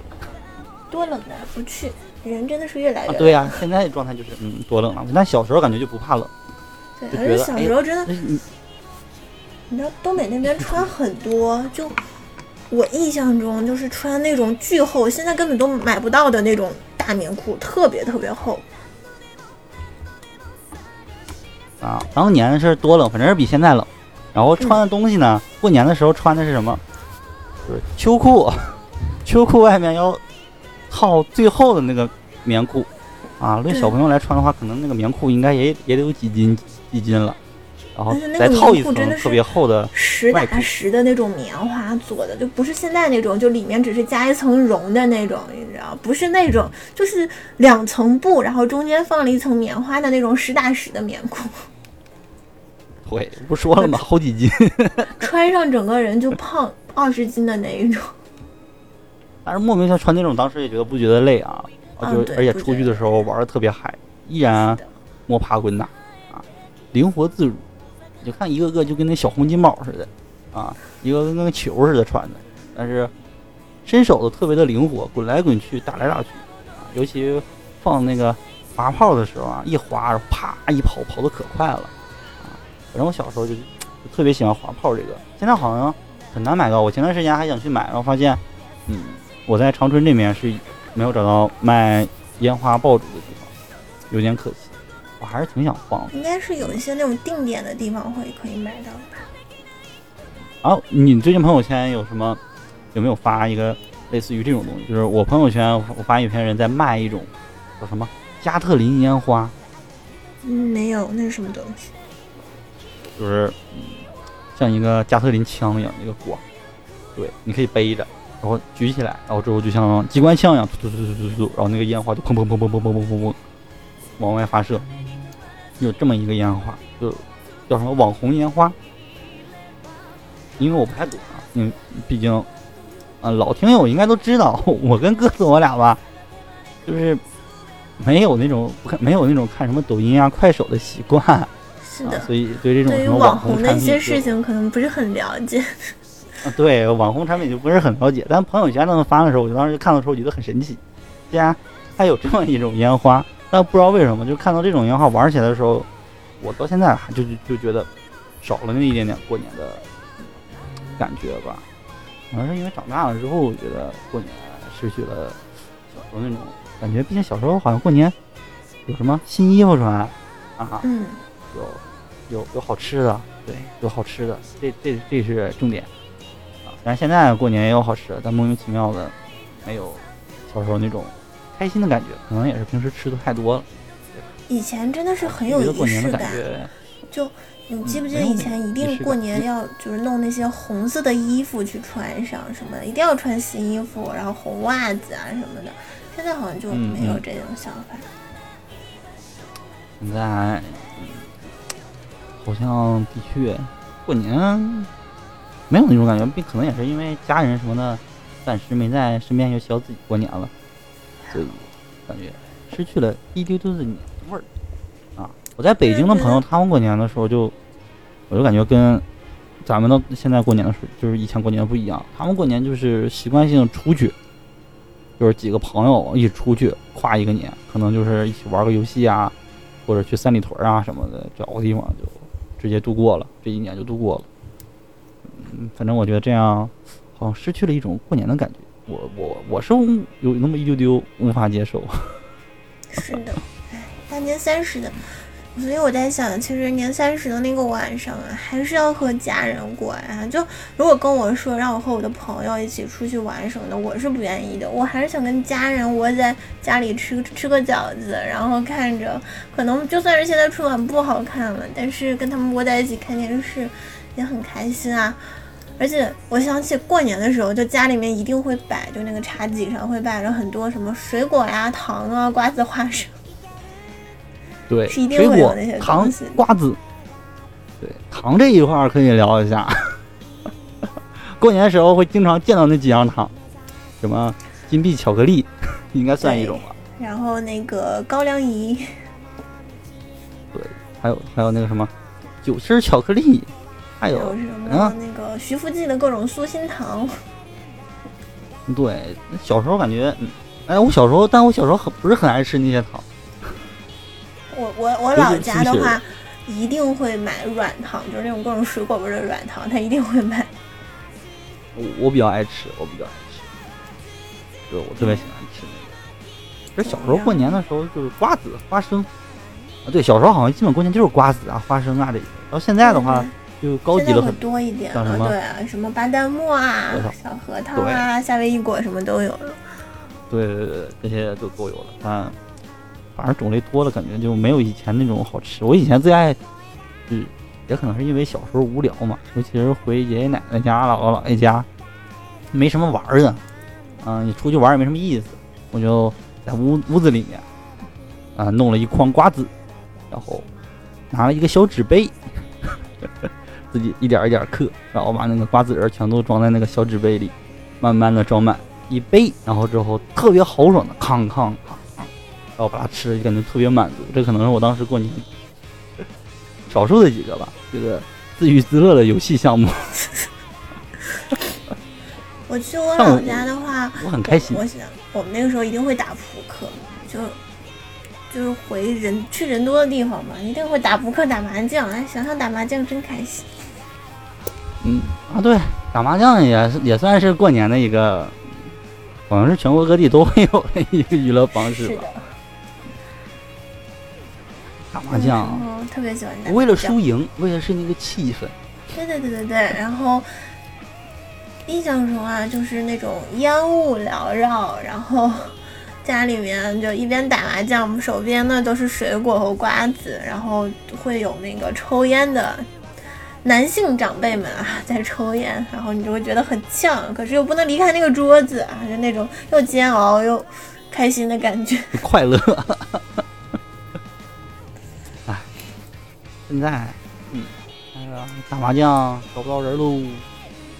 多冷啊！不去，人真的是越来越啊，冷。对呀、现在状态就是嗯多冷啊，但小时候感觉就不怕冷，对，而且小时候真的，你知道东北那边穿很多，就我印象中就是穿那种巨厚，现在根本都买不到的那种大棉裤，特别特别厚。啊，当年是多冷，反正是比现在冷。然后穿的东西呢，过年的时候穿的是什么？就是秋裤，秋裤外面要套最厚的那个棉裤。啊，对小朋友来穿的话，可能那个棉裤应该也也得有几斤几斤了。然后再套一层特别厚的实打实的那种棉花做的，就不是现在那种，就里面只是加一层绒的那种，你知道？不是那种，就是两层布，然后中间放了一层棉花的那种实打实的棉裤。对，不说了吗？好几斤，穿上整个人就胖二十斤的那一种。但是莫名其妙穿那种，当时也觉得不觉得累啊，就而且出去的时候玩的特别嗨，依然摸爬滚打啊，灵活自如。就看一个个就跟那小洪金宝似的，啊，一个跟个球似的穿的，但是身手都特别的灵活，滚来滚去，打来打去，啊，尤其放那个滑炮的时候啊，一滑啪一跑，跑的可快了，啊，反正我小时候就就特别喜欢滑炮这个，现在好像很难买到。我前段时间还想去买，然后发现，嗯，我在长春这边是没有找到卖烟花爆竹的地方，有点可惜。我还是挺想放，应该是有一些那种定点的地方会可以买到吧。啊，你最近朋友圈有什么？有没有发一个类似于这种东西？就是我朋友圈，我发现有些人在卖一种叫什么加特林烟花。嗯，没有，那是什么东西？就是像一个加特林枪一样一个管，对，你可以背着，然后举起来，然后之后就像机关枪一样，突突突突突突，然后那个烟花就砰砰砰砰砰砰砰砰砰往外发射。有这么一个烟花，就叫什么网红烟花。因为我不太懂啊，因为毕竟啊老听友应该都知道，我跟鸽子我俩吧，就是没有那种没有那种看什么抖音啊、快手的习惯，是的，所以对这种什么网红的一些事情可能不是很了解。啊，对网红产品就不是很了解，但朋友圈他们发的时候，我就当时看到时候觉得很神奇，竟然还有这么一种烟花。但不知道为什么，就看到这种烟花玩起来的时候，我到现在还就就就觉得少了那一点点过年的感觉吧。可能是因为长大了之后，我觉得过年失去了小时候那种感觉。毕竟小时候好像过年有什么新衣服穿啊，嗯，有有有好吃的，对，有好吃的，这这这是重点啊。虽然现在过年也有好吃的，但莫名其妙的没有小时候那种。开心的感觉，可能也是平时吃的太多了。以前真的是很有仪式感，就你记不记得以前一定过年要就是弄那些红色的衣服去穿上什么，一定要穿新衣服，然后红袜子啊什么的。现在好像就没有这种想法。现在好像的确过年没有那种感觉，并可能也是因为家人什么的暂时没在身边，就需要自己过年了。所以感觉失去了一丢丢的年味儿啊！我在北京的朋友，他们过年的时候就，我就感觉跟咱们的现在过年的时候，就是以前过年不一样。他们过年就是习惯性出去，就是几个朋友一起出去跨一个年，可能就是一起玩个游戏啊，或者去三里屯啊什么的，找个地方就直接度过了这一年就度过了。嗯，反正我觉得这样好像失去了一种过年的感觉。我我我是有那么一丢丢无法接受。是的，哎，大年三十的，所以我在想，其实年三十的那个晚上啊，还是要和家人过呀。就如果跟我说让我和我的朋友一起出去玩什么的，我是不愿意的。我还是想跟家人窝在家里吃 吃个饺子，然后看着，可能就算是现在春晚不好看了，但是跟他们窝在一起看电视也很开心啊。而且我想起过年的时候，就家里面一定会摆，就那个茶几上会摆着很多什么水果呀、糖啊、瓜子、花生。对，是一定会有那些糖、瓜子。对，糖这一块可以聊一下。过年的时候会经常见到那几样糖，什么金币巧克力，应该算一种吧。然后那个高粱饴。对，还有还有那个什么酒心巧克力。还有什么那个徐福记的各种酥心糖？对，小时候感觉，哎，我小时候，但我小时候很不是很爱吃那些糖。我我我老家的话，一定会买软糖，就是那种各种水果味的软糖，他一定会买。我我比较爱吃，我比较爱吃，就我特别喜欢吃那个。这小时候过年的时候就是瓜子、花生啊，对，小时候好像基本过年就是瓜子啊、花生啊这些。到现在的话就高级了很多一点，像什么对啊，什么巴旦木啊、小核桃啊、夏威夷果什么都有了。对对对，这些都都有了，但反正种类多了，感觉就没有以前那种好吃。我以前最爱，是也可能是因为小时候无聊嘛，尤其是回爷爷奶奶家、姥姥姥爷家，没什么玩的，嗯，你出去玩也没什么意思，我就在屋屋子里面，啊，弄了一筐瓜子，然后拿了一个小纸杯，自己一点一点嗑，然后把那个瓜子仁全都装在那个小纸杯里，慢慢的装满。一杯，然后之后特别豪爽的康康康康，然后把它吃，就感觉特别满足。这可能是我当时过年少数的几个吧，这个自娱自乐的游戏项目。我去我老家的话，我很开心。我想，我们那个时候一定会打扑克，就就是回人去人多的地方嘛，一定会打扑克、打麻将。哎，想想打麻将真开心。嗯啊，对，打麻将也是也算是过年的一个。好像是全国各地都会有的一个娱乐方式吧。打麻将，嗯特别喜欢打。为了输赢，为的是那个气氛。对对对对对。然后印象中啊，就是那种烟雾缭绕，然后 家里面就一边打麻将，我们手边呢都是水果和瓜子，然后会有那个抽烟的。男性长辈们啊，在抽烟，然后你就会觉得很呛，可是又不能离开那个桌子啊，就那种又煎熬又开心的感觉，快乐。现在，嗯，那个打麻将找不到人喽，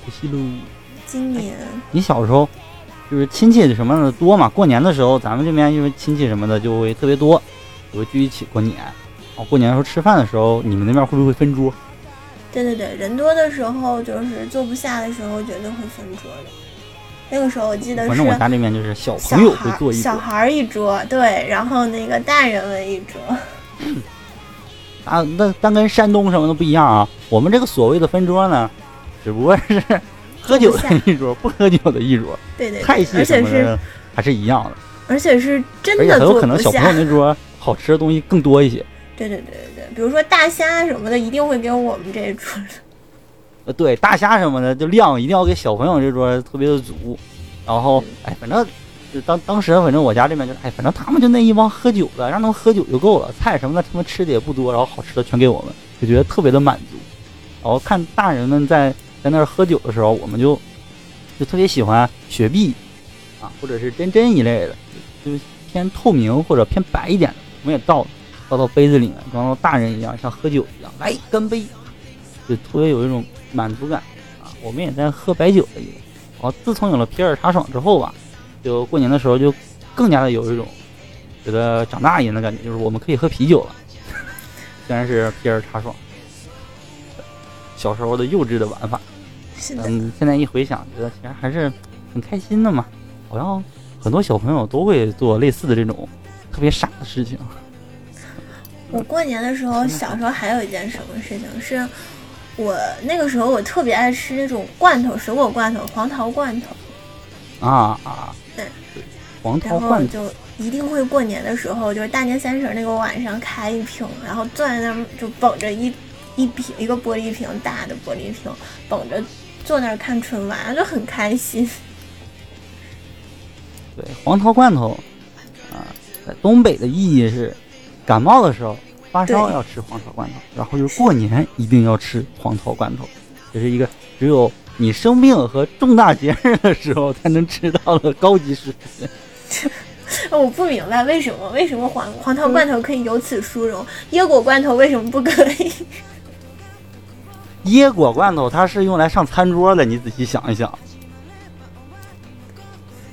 可惜喽。今年你小时候就是亲戚什么的多嘛？过年的时候，咱们这边因为亲戚什么的就会特别多，就会聚一起过年。然后过年的时候吃饭的时候，你们那边会不会分桌？对对对，人多的时候就是坐不下的时候，绝对会分桌的。那个时候我记得是，反正我家里面就是小朋友会坐一小孩一桌，对，然后那个大人们一桌。啊，那但跟山东什么的不一样啊。我们这个所谓的分桌呢，只不过是喝酒的一桌，不喝酒的一桌。对对，菜系什么的还是一样的。而且是真的，而且很有可能小朋友那桌好吃的东西更多一些。对对对对对，比如说大虾什么的，一定会给我们这一桌。呃，对，大虾什么的，就量一定要给小朋友这桌特别的足。然后，哎，反正就当当时，反正我家这边就，哎，反正他们就那一帮喝酒的，让他们喝酒就够了，菜什么的他们吃的也不多，然后好吃的全给我们，就觉得特别的满足。然后看大人们在在那儿喝酒的时候，我们就就特别喜欢雪碧啊，或者是真真一类的，就是偏透明或者偏白一点的，我们也倒。倒到杯子里面，装到大人一样，像喝酒一样，来干杯，就特别有一种满足感啊！我们也在喝白酒的一个。然后自从有了皮尔茶爽之后吧，就过年的时候就更加的有一种觉得长大一点的感觉，就是我们可以喝啤酒了。虽然是皮尔茶爽，小时候的幼稚的玩法，嗯，现在一回想，觉得其实还是很开心的嘛。好像很多小朋友都会做类似的这种特别傻的事情。我过年的时候，小时候还有一件什么事情，是我那个时候我特别爱吃那种罐头，水果罐头，黄桃罐头。啊啊！对，黄桃罐头就一定会过年的时候，就是大年三十那个晚上开一瓶，然后坐在那儿就捧着一一瓶一个玻璃瓶大的玻璃瓶，捧着坐那儿看春晚，就很开心。对，黄桃罐头啊，在东北的意义是。感冒的时候发烧要吃黄桃罐头，然后就是过年一定要吃黄桃罐头，这是一个只有你生病和重大节日的时候才能吃到的高级食品。我不明白为什么为什么黄黄桃罐头可以有此殊荣，椰果罐头为什么不可以？椰果罐头它是用来上餐桌的，你仔细想一想，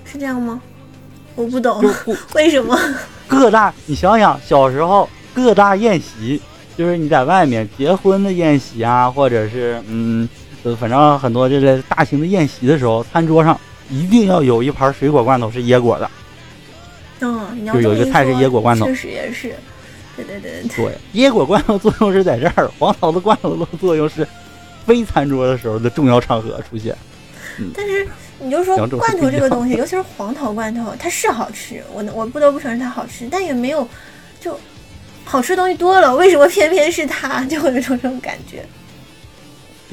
是这样吗？我不懂，为什么？各大，你想想，小时候各大宴席，就是你在外面结婚的宴席啊，或者是嗯，反正很多这类大型的宴席的时候，餐桌上一定要有一盘水果罐头是椰果的。嗯，就有一个菜是椰果罐头，确实也是。对对对对。椰果罐头作用是在这儿，黄桃子罐头的作用是非餐桌的时候的重要场合出现。但是你就说罐头这个东西，尤其是黄桃罐头，它是好吃，我我不得不承认它好吃，但也没有就好吃的东西多了，为什么偏偏是它？就会有种这种感觉。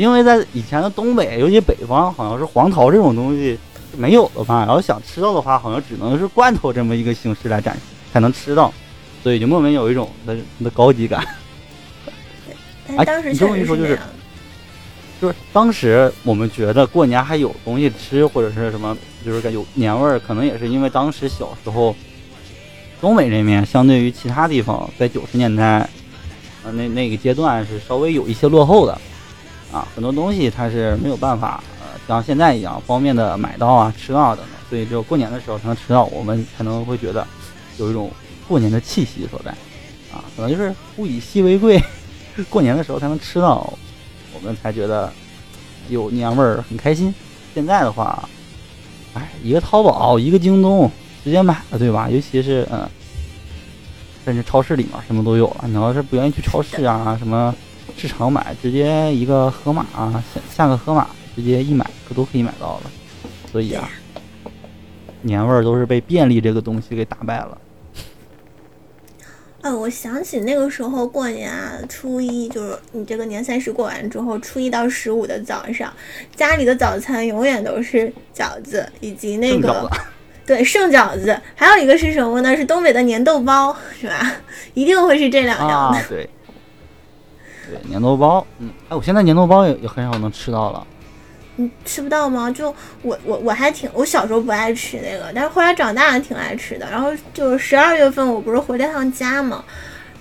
因为在以前的东北，尤其北方，好像是黄桃这种东西没有的吧？然后想吃到的话，好像只能是罐头这么一个形式来展示才能吃到，所以就莫名有一种的的高级感。哎但是当时你这确么一说就是。就是当时我们觉得过年还有东西吃，或者是什么，就是感觉有年味儿，可能也是因为当时小时候，东北这面相对于其他地方，在九十年代，呃，那那个阶段是稍微有一些落后的，啊，很多东西它是没有办法，呃，像现在一样方便的买到啊、吃到啊等等，所以只有过年的时候才能吃到，我们才能会觉得有一种过年的气息所在，啊，可能就是物以稀为贵，过年的时候才能吃到。我们才觉得有年味儿，很开心。现在的话，哎，一个淘宝，一个京东，直接买了，对吧？尤其是嗯，甚至超市里面什么都有了。你要是不愿意去超市啊，什么市场买，直接一个盒马啊，下下个盒马，直接一买可都可以买到了。所以啊，年味儿都是被便利这个东西给打败了。哦，我想起那个时候过年啊，初一就是你这个年三十过完之后，初一到十五的早上，家里的早餐永远都是饺子以及那个 对剩饺子，还有一个是什么呢？是东北的粘豆包，是吧？一定会是这两样的。啊，对，对，粘豆包，嗯，哎，我现在粘豆包也也很少能吃到了。你吃不到吗？就我我我还挺，我小时候不爱吃那个，但是后来长大了挺爱吃的。然后就是十二月份，我不是回了趟家嘛，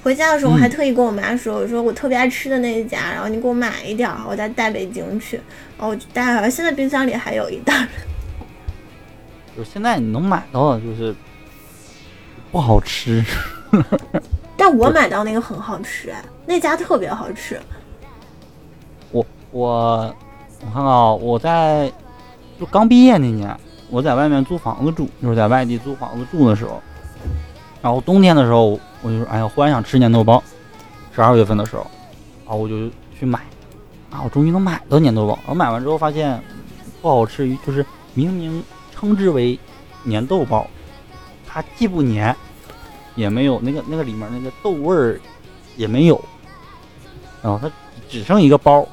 回家的时候我还嗯特意跟我妈说，我说我特别爱吃的那一家，然后你给我买一点儿，我再带北京去。然后我就带回来，现在冰箱里还有一袋儿。就是现在你能买到的，就是不好吃。但我买到那个很好吃，哎，那家特别好吃。我我我看看啊，我在就刚毕业那年，我在外面租房子住，就是在外地租房子住的时候，然后冬天的时候，我就说，哎呀，忽然想吃粘豆包，十二月份的时候，然后我就去买，啊，我终于能买到粘豆包。然后买完之后发现不好吃，就是明明称之为粘豆包，它既不粘，也没有那个那个里面那个豆味儿也没有，然后它只剩一个包，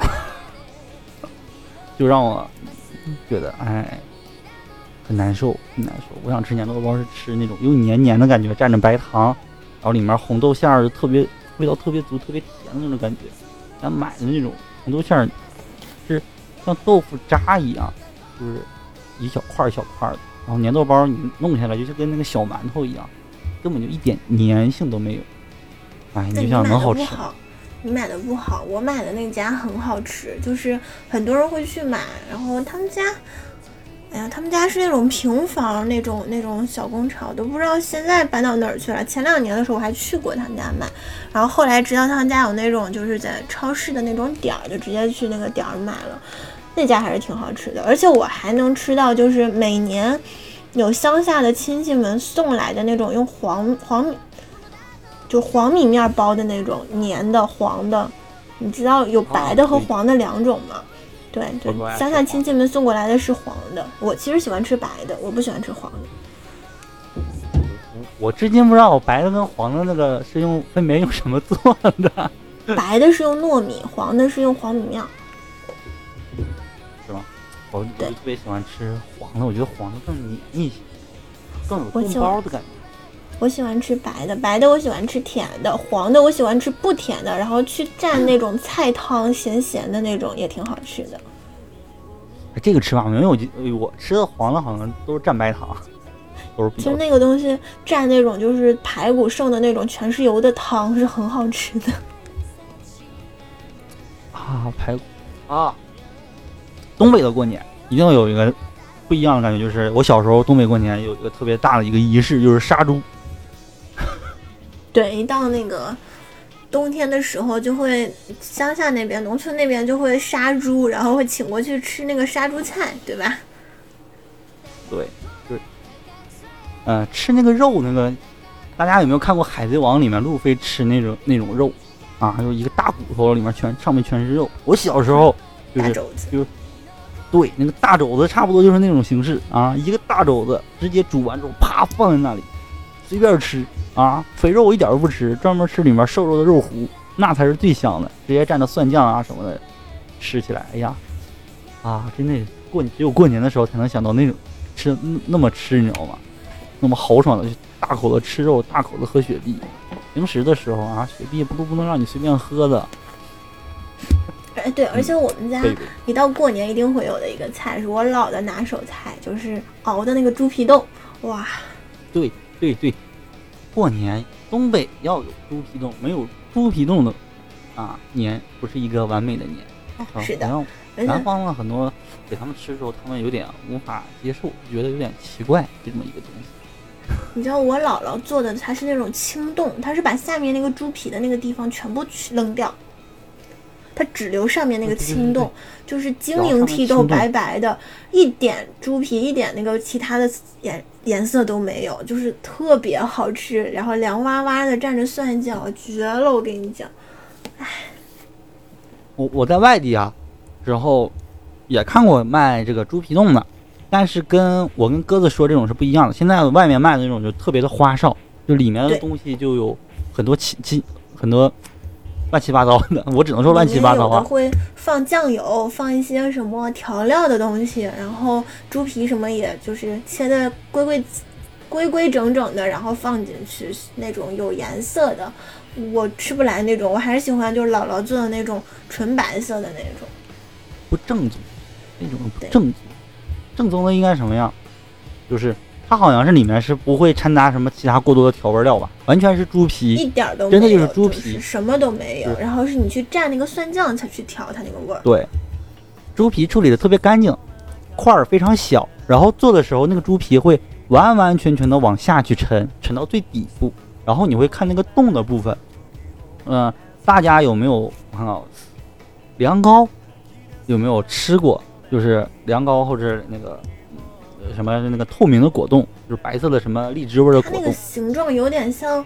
就让我觉得哎很难受，很难受。我想吃粘豆包是吃那种又黏黏的感觉，蘸着白糖，然后里面红豆馅儿就特别味道特别足、特别甜的那种感觉。咱买的那种红豆馅儿是像豆腐渣一样，就是一小块一小块的，然后粘豆包你弄下来就像跟那个小馒头一样，根本就一点粘性都没有。哎，你买的想能好吃。不好，你买的不好，我买的那家很好吃，就是很多人会去买，然后他们家，哎呀，他们家是那种平房那种那种小工厂，我都不知道现在搬到哪儿去了。前两年的时候我还去过他们家买，然后后来知道他们家有那种就是在超市的那种点儿，就直接去那个点儿买了，那家还是挺好吃的，而且我还能吃到就是每年。有乡下的亲戚们送来的那种用黄黄米就黄米面包的那种粘的黄的，你知道有白的和黄的两种吗？对对乡下亲戚们送过来的是黄的，我其实喜欢吃白的，我不喜欢吃黄的。我至今不知道我白的跟黄的那个是用分别用什么做的，白的是用糯米，黄的是用黄米面。我特别喜欢吃黄的，我觉得黄的更腻一些，更有冻我喜欢包的感觉。我喜欢吃白的，白的我喜欢吃甜的，黄的我喜欢吃不甜的，然后去蘸那种菜汤，咸咸的那种也挺好吃的。哎这个吃法没有，我吃的黄的好像都是蘸白糖，其实那个东西蘸那种就是排骨剩的那种全是油的汤是很好吃的。啊排骨啊。东北的过年一定要有一个不一样的感觉，就是我小时候东北过年有一个特别大的一个仪式，就是杀猪。对，一到那个冬天的时候，就会乡下那边、农村那边就会杀猪，然后会请过去吃那个杀猪菜，对吧？对，对，嗯，呃，吃那个肉，那个大家有没有看过《海贼王》里面路飞吃那种那种肉啊？就是一个大骨头里面全上面全是肉。我小时候就是大肘子，对，那个大肘子差不多就是那种形式啊，一个大肘子直接煮完之后，啪放在那里，随便吃啊，肥肉我一点都不吃，专门吃里面瘦肉的肉糊，那才是最香的，直接蘸着蒜酱啊什么的，吃起来，哎呀，啊，真的过只有过年的时候才能想到那种吃那么吃，你知道吗？那么豪爽的去大口的吃肉，大口的喝雪碧。平时的时候啊，雪碧不都不能让你随便喝的。哎，对，而且我们家一到过年一定会有的一个菜，是我姥的拿手菜，就是熬的那个猪皮冻。哇，对对对，过年东北要有猪皮冻，没有猪皮冻的啊年不是一个完美的年。啊是的南方的很多给他们吃的时候，他们有点无法接受，觉得有点奇怪，就这么一个东西。你知道我姥姥做的，它是那种清冻，它是把下面那个猪皮的那个地方全部去扔掉，它只留上面那个对对对清冻，就是晶莹剔透、白白的，一点猪皮、一点那个其他的颜颜色都没有，就是特别好吃，然后凉哇哇的蘸着蒜酱，绝了！我跟你讲，唉我我在外地啊，然后也看过卖这个猪皮冻的，但是跟我跟鸽子说这种是不一样的。现在外面卖的那种就特别的花哨，就里面的东西就有很多奇奇很多乱七八糟的，我只能说乱七八糟的会放酱油，放一些什么调料的东西，然后猪皮什么也就是切的规规规规整整的，然后放进去那种有颜色的。我吃不来那种，我还是喜欢就是姥姥做的那种纯白色的那种。不正宗，那种不正宗。正宗的应该什么样？就是它好像是里面是不会掺杂什么其他过多的调味料吧，完全是猪皮一。点都没有，真的就是猪皮什么都没有。然后是你去蘸那个蒜酱才去调它那个味儿。对，猪皮处理的特别干净，块儿非常小，然后做的时候那个猪皮会完完全全的往下去沉，沉到最底部，然后你会看那个洞的部分。嗯、大家有没有我看到凉糕有没有吃过？就是凉糕或者那个呃什么那个透明的果冻，就是白色的什么荔枝味儿的它那个果冻。形状有点像，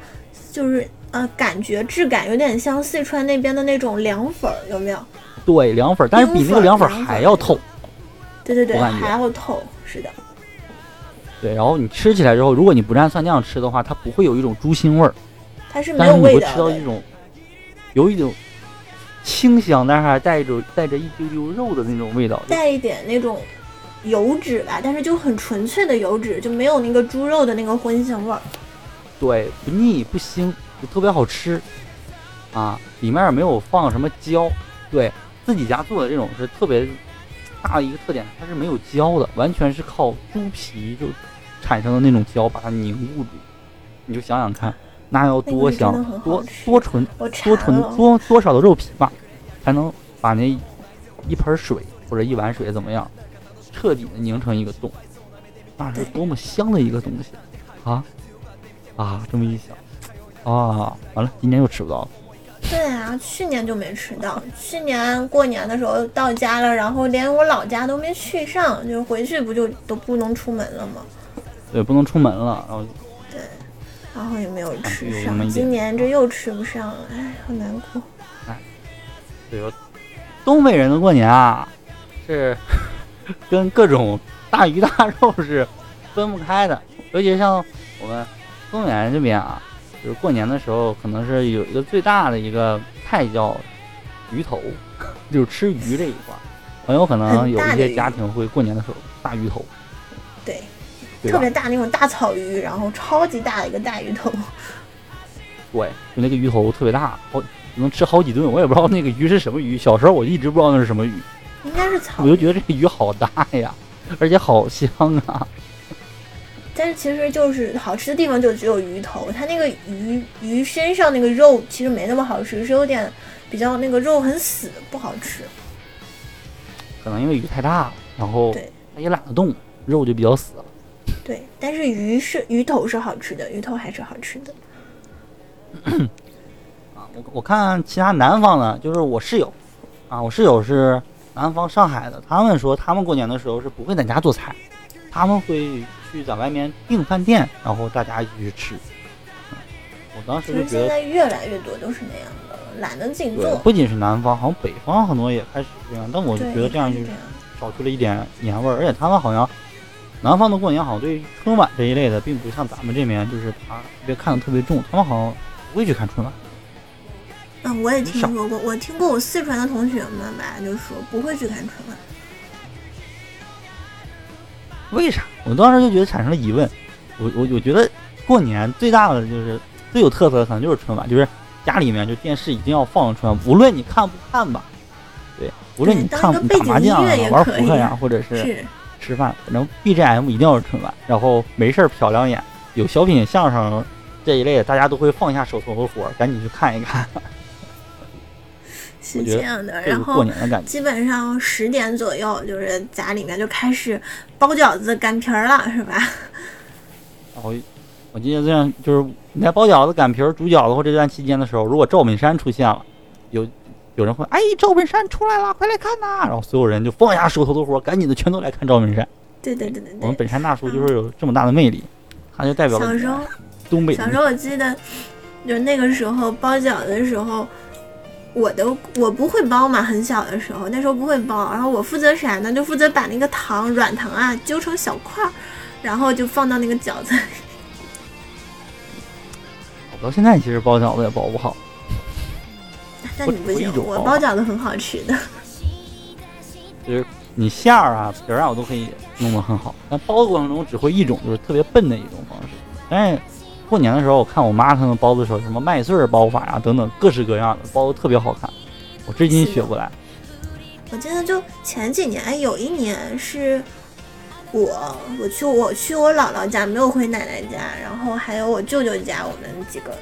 就是呃，感觉质感有点像四川那边的那种凉粉儿，有没有？对，凉粉儿，但是比那个凉粉还要透。对对对，还要透，是的。对，然后你吃起来之后，如果你不蘸蒜酱吃的话，它不会有一种猪腥味儿。它是没但是你会吃到一，种有一种清香，但是还带着带着一丢丢肉的那种味道。带一点那种油脂吧，但是就很纯粹的油脂，就没有那个猪肉的那个荤腥味儿。对，不腻不腥，就特别好吃啊！里面也没有放什么胶，对自己家做的这种是特别大的一个特点，它是没有胶的，完全是靠猪皮就产生的那种胶把它凝固住。你就想想看，那要多香多多纯多纯，多多少的肉皮吧，才能把那一盆水或者一碗水怎么样，彻底的凝成一个洞，那是多么香的一个东西啊啊！这么一想，啊，完了，今年又吃不到了。对啊，去年就没吃到，去年过年的时候到家了，然后连我老家都没去上，就回去不就都不能出门了吗？对，不能出门了，然后对然后也没有吃上，今年这又吃不上了，哎，好难过。哎对吧？东北人的过年啊，是 跟各种大鱼大肉是分不开的，尤其像我们东北人这边啊，就是过年的时候，可能是有一个最大的一个菜叫鱼头，就是吃鱼这一块儿，很有可能有一些家庭会过年的时候大鱼头，对，对特别？大那种大草鱼，然后超级大的一个大鱼头，对，就那个鱼头特别大，好能吃好几顿，我也不知道那个鱼是什么鱼。小时候我一直不知道那是什么鱼，应该是草我就觉得这个鱼好大呀，而且好香啊。但是其实就是好吃的地方就只有鱼头，它那个鱼鱼身上那个肉其实没那么好吃，是有点比较那个肉很死，不好吃。可能因为鱼太大了，然后它也懒得动，肉就比较死了。对，但是鱼是鱼头是好吃的，鱼头还是好吃的。啊，我我看其他南方的，就是我室友，啊，我室友是南方上海的，他们说他们过年的时候是不会在家做菜，他们会去在外面订饭店，然后大家一起去吃。嗯我当时就觉得，现在越来越多都是那样的了，懒得自己，做。不仅是南方，好像北方很多也开始这样，但我就，觉得这样就。少去了一点年味儿，而且他们好像南方的过年好像对于春晚这一类的，并不像咱们这边就是他特别看的特别重，他们好像不会去看春晚。嗯，我也听说过，我听过我四川的同学们吧，就说不会去看春晚。为啥？我当时就觉得产生了疑问。我我我觉得过年最大的就是最有特色的可能就是春晚，就是家里面就电视一定要放春晚，无论你看不看吧，对，无论你看打麻将啊玩扑克呀，或者是是，吃饭，反正 BGM 一定要是春晚，然后没事儿瞟两眼，有小品、相声这一类的，大家都会放下手头的活儿，赶紧去看一看，是这样的。然后。基本上十点左右，就是家里面就开始包饺子、擀皮儿了，是吧？然 后我记得这样，就是你在包饺子、擀皮儿、煮饺子或这段期间的时候，如果赵本山出现了，有有人会哎，赵本山出来了，快来看呐！然后所有人就放下手头的活儿，赶紧的全都来看赵本山。对对对对对。我们本山大叔就是有这么大的魅力，他就代表了小时候，东北小时候我记得，就那个时候包饺子的时候，我都我不会包嘛，很小的时候，那时候不会包，然后我负责啥呢？就负责把那个糖软糖啊揪成小块儿，然后就放到那个饺子里。我到现在其实包饺子也包不好。但你不行我包包饺子很好吃的。就是你馅儿啊、皮儿啊，我都可以弄得很好，但包的过程中只会一种，就是特别笨的一种方式。但是过年的时候，我看我妈他们包的时候，什么麦穗儿包法呀、等等，各式各样的包的特别好看，我至今学不来。我记得就前几年，哎，有一年是我我去我去我姥姥家，没有回奶奶家，然后还有我舅舅家，我们几个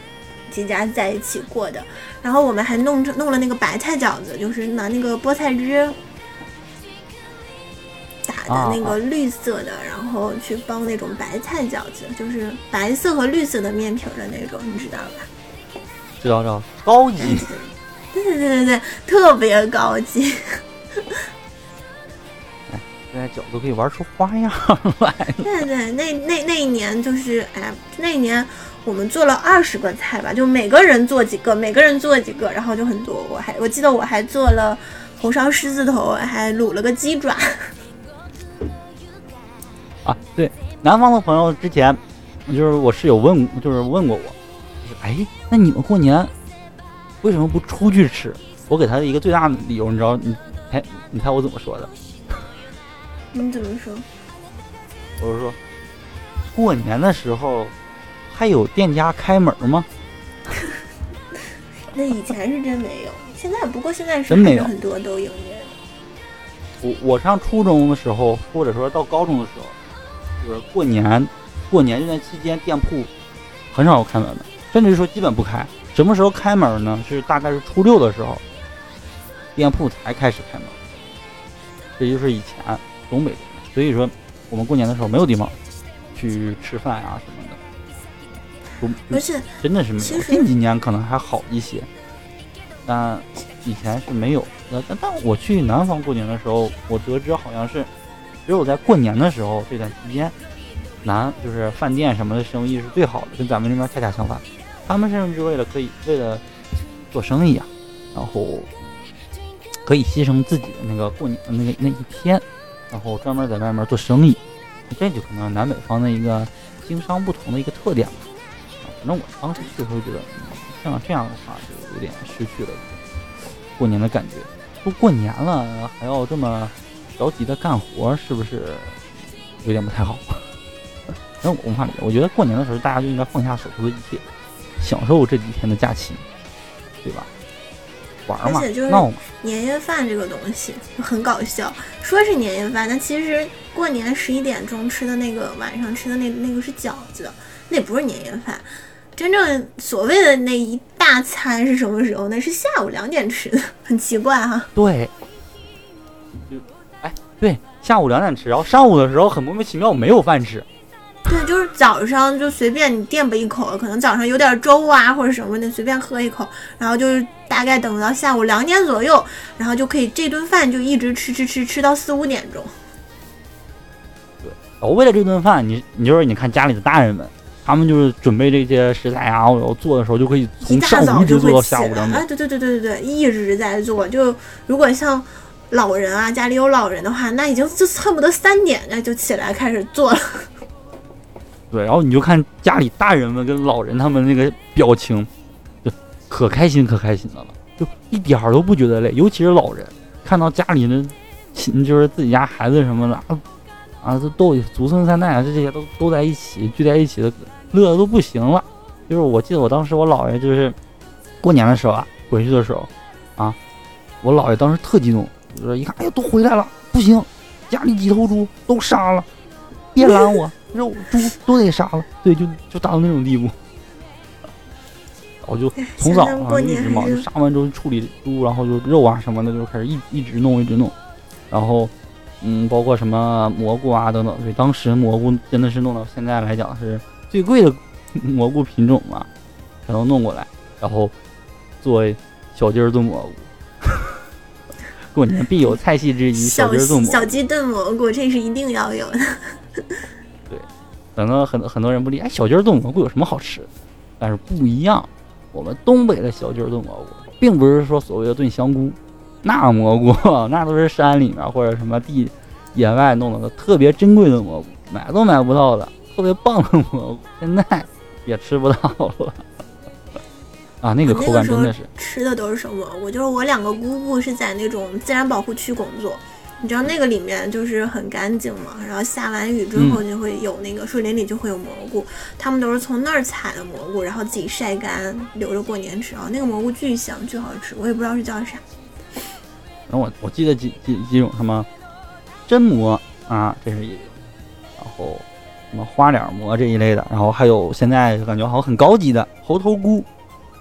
几家在一起过的。然后我们还弄着弄了那个白菜饺子，就是拿那个菠菜汁的那个绿色的，然后去包那种白菜饺子，就是白色和绿色的面皮儿的那种，你知道吧？知道知道，高级。对对对对对，特别高级。现在饺子可以玩出花样来。对对，那那那一年就是，哎，那一年我们做了二十个菜吧，就每个人做几个，每个人做几个，然后就很多。我还我记得我还做了红烧狮子头，还卤了个鸡爪。啊，对，南方的朋友之前就是我室友问，就是问过我，就是哎，那你们过年为什么不出去吃？我给他的一个最大的理由，你知道，你猜，你猜我怎么说的？你怎么说？我是说，过年的时候还有店家开门吗？那以前是真没有，现在不过现在是真没有很多都营业。我我上初中的时候，或者说到高中的时候，就是过年，过年这段期间，店铺很少有开门的，甚至说基本不开。什么时候开门呢？是大概是初六的时候，店铺才开始开门。这就是以前东北，所以说我们过年的时候没有地方去吃饭啊什么的，不而且真的是没有。近几年可能还好一些，但以前是没有。那但但我去南方过年的时候，我得知好像是只有在过年的时候这段期间，南就是饭店什么的生意是最好的，跟咱们这边恰恰相反。他们甚至为了可以为了做生意啊，然后可以牺牲自己的那个过年那个那一天，然后专门在外面做生意。这就可能南北方的一个经商不同的一个特点吧。啊反正我当时就会觉得，像这样的话就有点失去了过年的感觉。都过年了，还要这么着急的干活，是不是有点不太好？反正我无法理解。我觉得过年的时候，大家就应该放下手头的一切，享受这几天的假期，对吧？玩嘛而且就是，闹嘛，年夜饭这个东西很搞笑，说是年夜饭，但其实过年十一点钟吃的那个晚上吃的那那个是饺子，那不是年夜饭。真正所谓的那一大餐是什么时候呢？是下午两点吃的，很奇怪哈、对，对，下午两点吃，然后上午的时候很莫名其妙没有饭吃。对，就是早上就随便你垫吧一口，可能早上有点粥啊或者什么的，随便喝一口，然后就是大概等到下午两点左右，然后就可以这顿饭就一直吃吃吃吃到四五点钟。然后为了这顿饭，你你就是你看家里的大人们，他们就是准备这些食材啊，然后做的时候就可以从上午一直做到下午两，点。哎，对对对对对对，一直在做。就如果像老人啊，家里有老人的话，那已经就恨不得三点那就起来开始做了。对，然后你就看家里大人们跟老人他们那个表情，就可开心可开心的了，就一点儿都不觉得累。尤其是老人，看到家里的亲，就是自己家孩子什么的，啊，啊，这都祖孙三代啊，这些都都在一起聚在一起的，乐的都不行了。就是我记得我当时我姥爷就是过年的时候啊，回去的时候啊，我姥爷当时特激动，就是一看，哎呀，都回来了，不行，家里几头猪都杀了，别拦我。肉猪都得杀了，对，就就达到那种地步。然后就 从早上一直忙，就杀完之后处理猪，然后就肉啊什么的就开始一一直弄一直弄。然后，嗯，包括什么蘑菇啊等等，对，当时蘑菇真的是弄到现在来讲是最贵的 蘑菇品种嘛，全都弄过来，然后做小鸡儿炖蘑菇。过年必有菜系之一，小鸡炖蘑菇。小鸡炖蘑菇，这是一定要有的。对可能很很多人不理解，哎，小鸡儿炖蘑菇有什么好吃？但是不一样，我们东北的小鸡儿炖蘑菇，并不是说所谓的炖香菇，那蘑菇 那都是山里面或者什么地野外弄的特别珍贵的蘑菇，买都买不到的，特别棒的蘑菇，现在也吃不到了。啊，那个口感真的是吃的都是什么我？就是我两个姑姑是在那种自然保护区工作。你知道那个里面就是很干净嘛，然后下完雨之后就会有那个树林里就会有蘑菇，他们都是从那儿采的蘑菇，然后自己晒干留着过年吃啊。那个蘑菇巨香巨好吃，我也不知道是叫啥。然后我我记得几几几种什么榛蘑啊，这是一种，然后什么花脸蘑这一类的，然后还有现在感觉好像很高级的猴头菇，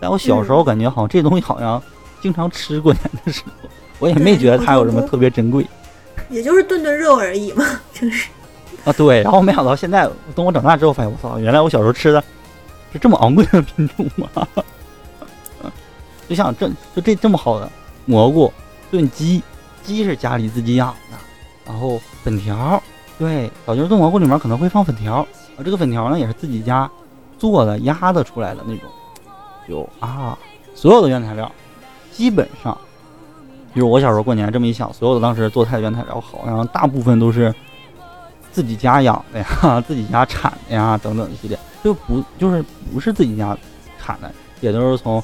在我小时候感觉好像这东西好像经常吃过年的时候，我也没觉得它有什么特别珍贵。也就是炖炖肉而已嘛，就是啊，对。然后没想到现在，等我长大之后发现，我操，原来我小时候吃的是这么昂贵的品种吗？就像这就这这么好的蘑菇炖鸡，鸡是家里自己养的，然后粉条，对，小鸡炖蘑菇里面可能会放粉条，啊，这个粉条呢也是自己家做的压的出来的那种，有啊，所有的原材料基本上。就是我小时候过年这么一想，所有的当时做菜的原材料好像大部分都是自己家养的呀，自己家产的呀，等等一系列，就不就是不是自己家产的，也都是从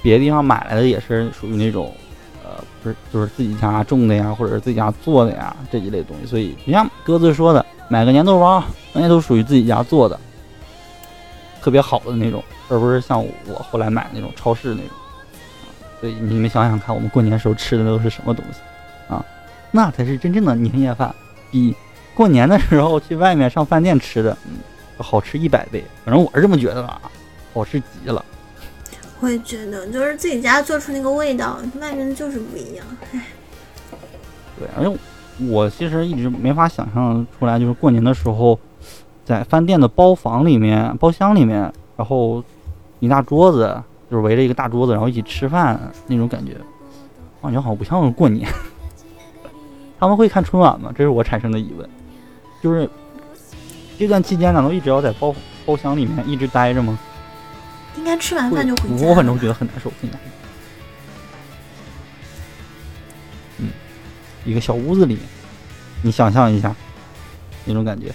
别的地方买来的，也是属于那种呃，不是就是自己家种的呀，或者是自己家做的呀这一类东西。所以就像鸽子说的，买个年豆包，那些都属于自己家做的，特别好的那种，而不是像我后来买那种超市那种。所以你们想想看，我们过年时候吃的都是什么东西啊？那才是真正的年夜饭，比过年的时候去外面上饭店吃的，嗯，好吃一百倍。反正我是这么觉得的啊，好吃极了。我也觉得，就是自己家做出那个味道，外面就是不一样。唉。对，而且我其实一直没法想象出来，就是过年的时候，在饭店的包房里面、包厢里面，然后一大桌子。就是围着一个大桌子，然后一起吃饭那种感觉，感觉好像不像过年。他们会看春晚吗？这是我产生的疑问。就是这段期间，难道一直要在包包厢里面一直待着吗？应该吃完饭就回家。我反正觉得很难受，很难受。嗯，一个小屋子里，你想象一下那种感觉。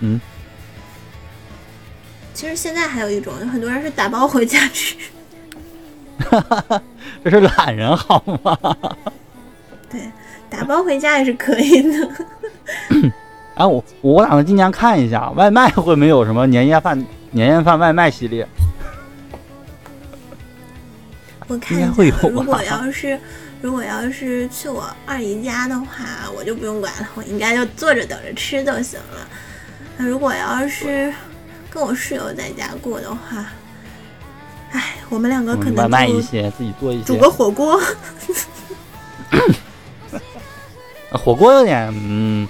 嗯。其实现在还有一种，有很多人是打包回家吃。这是懒人好吗？对，打包回家也是可以的。哎，我我打算今年看一下外卖会没有什么年夜饭年夜饭外卖系列。我看一下，如果要是如果要是去我二姨家的话，我就不用管了，我应该就坐着等着吃就行了。那如果要是……跟我室友在家过的话，哎，我们两个可能外卖一些，自己做一些，煮个火锅。火锅有点，嗯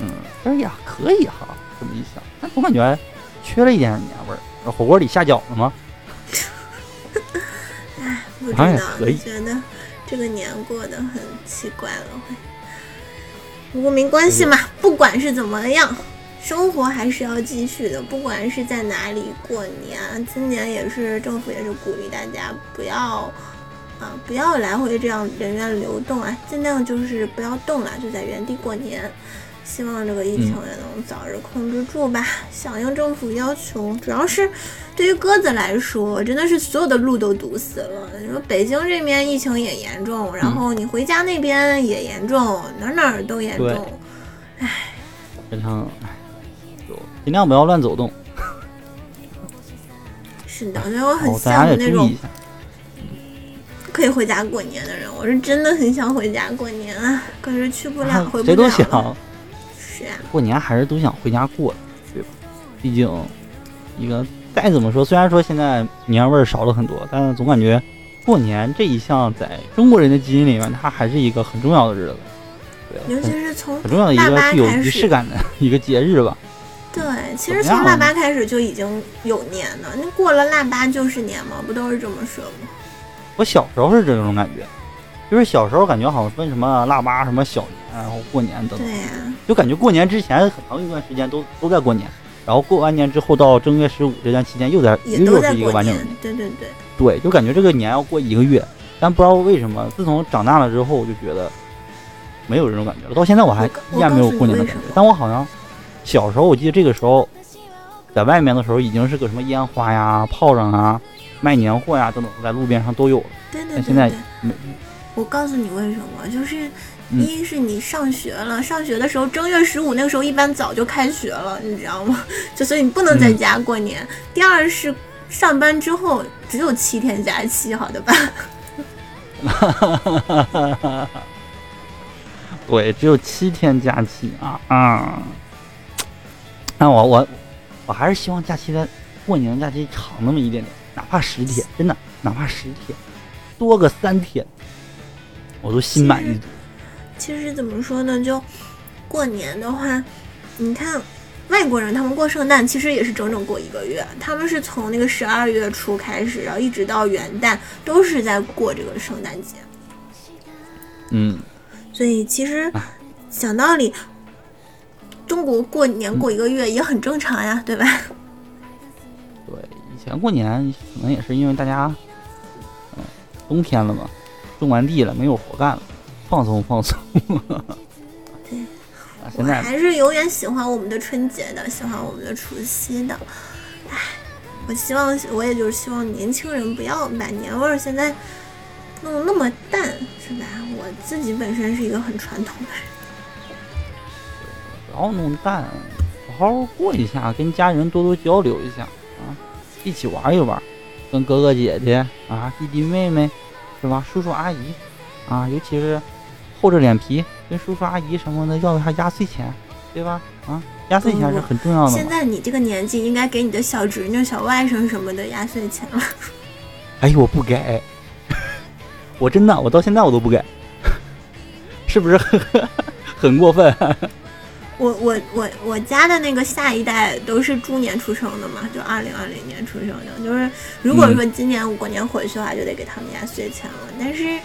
嗯，但是也可以哈。这么一想，但总感觉缺了一点年味儿。火锅里下饺子吗？哎，不知道，觉得这个年过得很奇怪了。不过没关系嘛，不管是怎么样。生活还是要继续的，不管是在哪里过年，今年也是政府也是鼓励大家不要啊，不要来回这样人员流动啊，尽量就是不要动了，就在原地过年。希望这个疫情也能早日控制住吧，响应政府要求。主要是对于鸽子来说，真的是所有的路都堵死了。你说北京这边疫情也严重，然后你回家那边也严重，哪哪都严重。唉，非常，尽量不要乱走动。是的，所以我很羡慕那种可以回家过年的人。我是真的很想回家过年啊，可是去不了，回不了。谁都想。是啊，过年还是都想回家过，对吧？毕竟一个再怎么说，虽然说现在年味儿少了很多，但是总感觉过年这一项在中国人的基因里面，它还是一个很重要的日子。对，尤其是从很重要的一个具有仪式感的一个节日吧。对，其实从腊八开始就已经有年了，那过了腊八就是年嘛，不都是这么说吗？我小时候是这种感觉，就是小时候感觉好像分什么腊八、什么小年，然后过年等等。对呀。就感觉过年之前很长一段时间都都在过年，然后过完年之后到正月十五这段期间又在又是一个完整的年。对对对。对，就感觉这个年要过一个月，但不知道为什么，自从长大了之后，我就觉得没有这种感觉了。到现在我还依然没有过年的感觉，但我好像。小时候我记得这个时候，在外面的时候已经是个什么烟花呀、炮仗啊、卖年货呀等等，在路边上都有了。对对对。现在没。我告诉你为什么，就是一是你上学了，上学的时候正月十五那个时候一般早就开学了，你知道吗？就所以你不能在家过年。第二是上班之后只有七天假期，好的吧？哈哈哈哈哈！对，只有七天假期啊啊！那我我我还是希望假期的过年假期长那么一点点，哪怕十天，真的，哪怕十天，多个三天，我都心满意足。其实怎么说呢，就过年的话，你看外国人他们过圣诞其实也是整整过一个月，他们是从那个十二月初开始，然后一直到元旦都是在过这个圣诞节。嗯，所以其实讲道理。中国过年过一个月也很正常呀，对吧？对，以前过年可能也是因为大家，嗯，冬天了嘛，种完地了，没有活干了，放松放松。对，现在还是永远喜欢我们的春节的，喜欢我们的除夕的。唉，我希望，我也就是希望年轻人不要把年味儿现在弄那么淡，是吧？我自己本身是一个很传统的人。不要弄淡，好好过一下，跟家人多多交流一下啊，一起玩一玩，跟哥哥姐姐啊、弟弟妹妹，是吧？叔叔阿姨啊，尤其是厚着脸皮跟叔叔阿姨什么的要一下压岁钱，对吧？啊，压岁钱是很重要的。现在你这个年纪应该给你的小侄女、小外甥什么的压岁钱了。哎呦，我不给，我真的，我到现在我都不给，是不是很 很过分？我我我我家的那个下一代都是猪年出生的嘛，就二零二零年出生的。就是如果说今年我过年回去的话，就得给他们压岁钱了。但是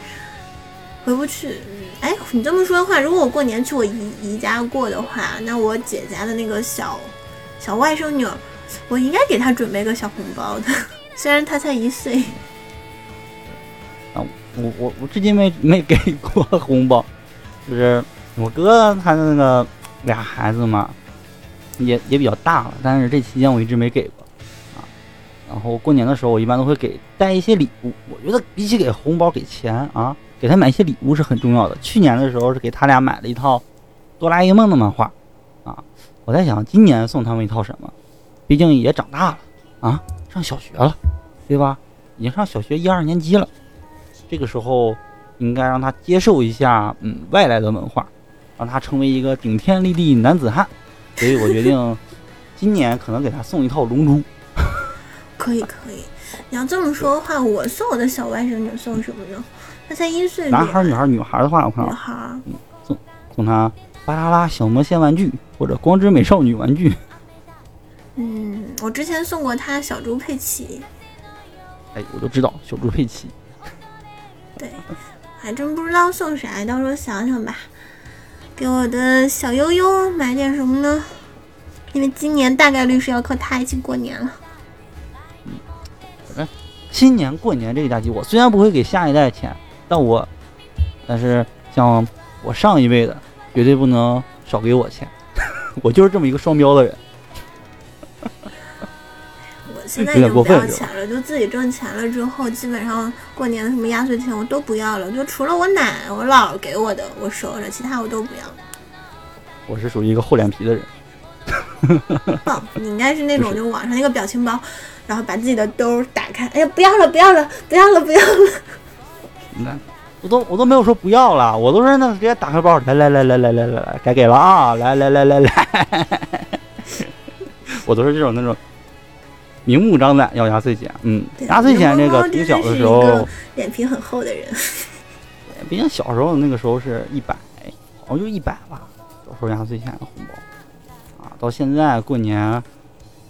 回不去，哎，你这么说的话，如果我过年去我姨姨家过的话，那我姐家的那个小小外甥女，我应该给她准备个小红包的，虽然她才一岁。啊，我我我至今没没给过红包，就是我哥他的那个。俩孩子嘛，也也比较大了，但是这期间我一直没给过啊。然后过年的时候，我一般都会给带一些礼物。我觉得比起给红包、给钱啊，给他买一些礼物是很重要的。去年的时候是给他俩买了一套《哆啦 A 梦》的漫画啊。我在想今年送他们一套什么？毕竟也长大了啊，上小学了，对吧？已经上小学一二年级了，这个时候应该让他接受一下嗯外来的文化。让他成为一个顶天立地男子汉，所以我决定 今年可能给他送一套龙珠。可以可以，你要这么说的话，我送我的小外甥女送什么呢？他才一岁。男孩女孩女孩的话，我看女孩，嗯，送送他巴啦啦小魔仙玩具或者光之美少女玩具。嗯，我之前送过他小猪佩奇。哎，我就知道小猪佩奇。对，还真不知道送啥，到时候想想吧。给我的小悠悠买点什么呢？因为今年大概率是要靠他一起过年了。嗯，新年过年这个假期，我虽然不会给下一代钱，但我，但是像我上一辈的，绝对不能少给我钱。我就是这么一个双标的人。现在已经不要钱了，就自己挣钱了之后，基本上过年的什么压岁钱我都不要了，就除了我奶、我姥给我的我收着，其他我都不要。我是属于一个厚脸皮的人。棒，你应该是那种就网上那个表情包，然后把自己的兜打开，哎呀，不要了，不要了，不要了，不要了。那。我都我都没有说不要了，我都是那直接打开包，来来来来来来来来，该给了啊，来来来来来，我都是这种那种明目张胆要压岁钱，嗯，压岁钱这个从小的时候，脸皮很厚的人。毕竟小时候那个时候是一百，好像就一百吧，小时候压岁钱的红包，啊，到现在过年，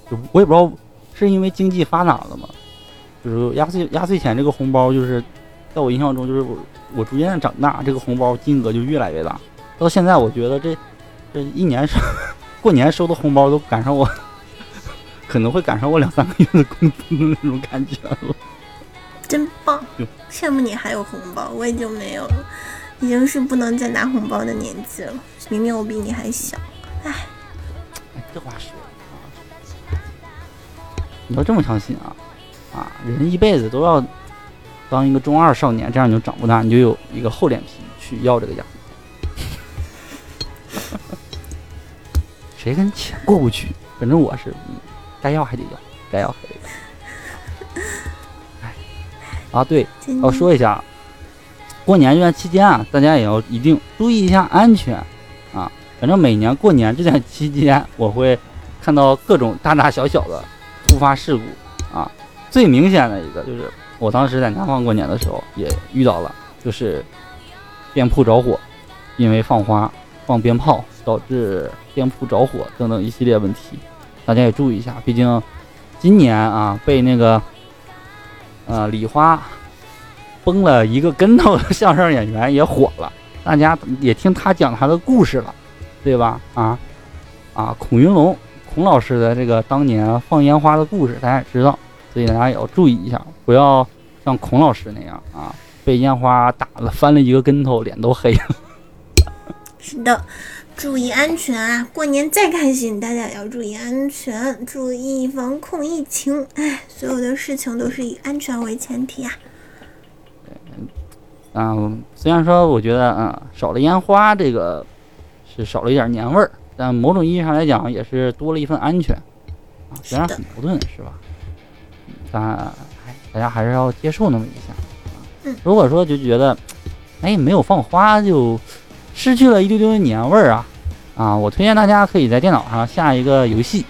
就我也不知道是因为经济发展了吗，就是压岁压岁钱这个红包，就是在我印象中，就是我我逐渐长大，这个红包金额就越来越大，到现在我觉得这这一年收 过年收的红包都赶上我，可能会赶上我两三个月的工资的那种感觉了。真棒，羡慕你还有红包，我已经没有了，已经是不能再拿红包的年纪了。明明我比你还小，唉，哎，这话说的啊，你要这么相信啊啊，人一辈子都要当一个中二少年，这样你就长不大，你就有一个厚脸皮去要这个钱。谁跟钱过不去？反正我是，嗯，该要还得要，该要还得要。哎，啊，对，今要说一下，过年这段期间啊，大家也要一定注意一下安全啊。反正每年过年这段期间，我会看到各种大大小小的突发事故啊。最明显的一个就是，我当时在南方过年的时候也遇到了，就是店铺着火，因为放花、放鞭炮导致店铺着火等等一系列问题，大家也注意一下。毕竟今年啊，被那个呃礼花崩了一个跟头的相声演员也火了，大家也听他讲他的故事了，对吧？啊啊，孔云龙孔老师的这个当年放烟花的故事，大家也知道，所以大家也要注意一下，不要像孔老师那样啊，被烟花打了翻了一个跟头，脸都黑了。是的，注意安全啊！过年再开心，大家也要注意安全，注意防控疫情。哎，所有的事情都是以安全为前提啊。嗯，虽然说我觉得啊、少了烟花这个是少了一点年味儿，但某种意义上来讲也是多了一份安全啊，虽然很矛盾是吧？嗯但哎，大家还是要接受那么一下。啊嗯如果说就觉得哎没有放花就失去了一丢丢的年味儿啊啊，我推荐大家可以在电脑上下一个游戏，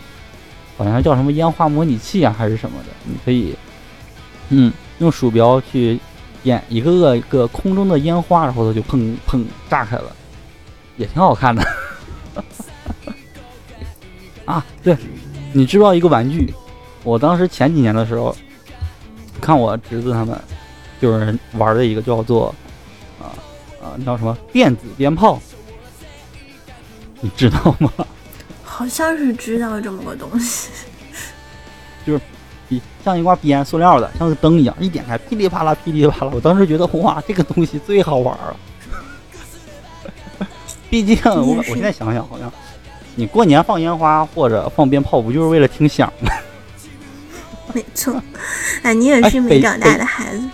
好像叫什么烟花模拟器啊还是什么的，你可以嗯用鼠标去演一个个一个空中的烟花，然后它就砰砰炸开了，也挺好看的。啊，对，你知不知道一个玩具？我当时前几年的时候，看我侄子他们就是玩的一个叫做叫什么电子鞭炮，你知道吗？好像是知道这么个东西，就是比像一挂鞭，塑料的，像个灯一样，一点开噼里啪啦噼里啪啦。我当时觉得哇，这个东西最好玩了。毕竟我我现在想想，好像你过年放烟花或者放鞭炮，不就是为了听响吗？没错。哎，你也是没长大的孩子，哎，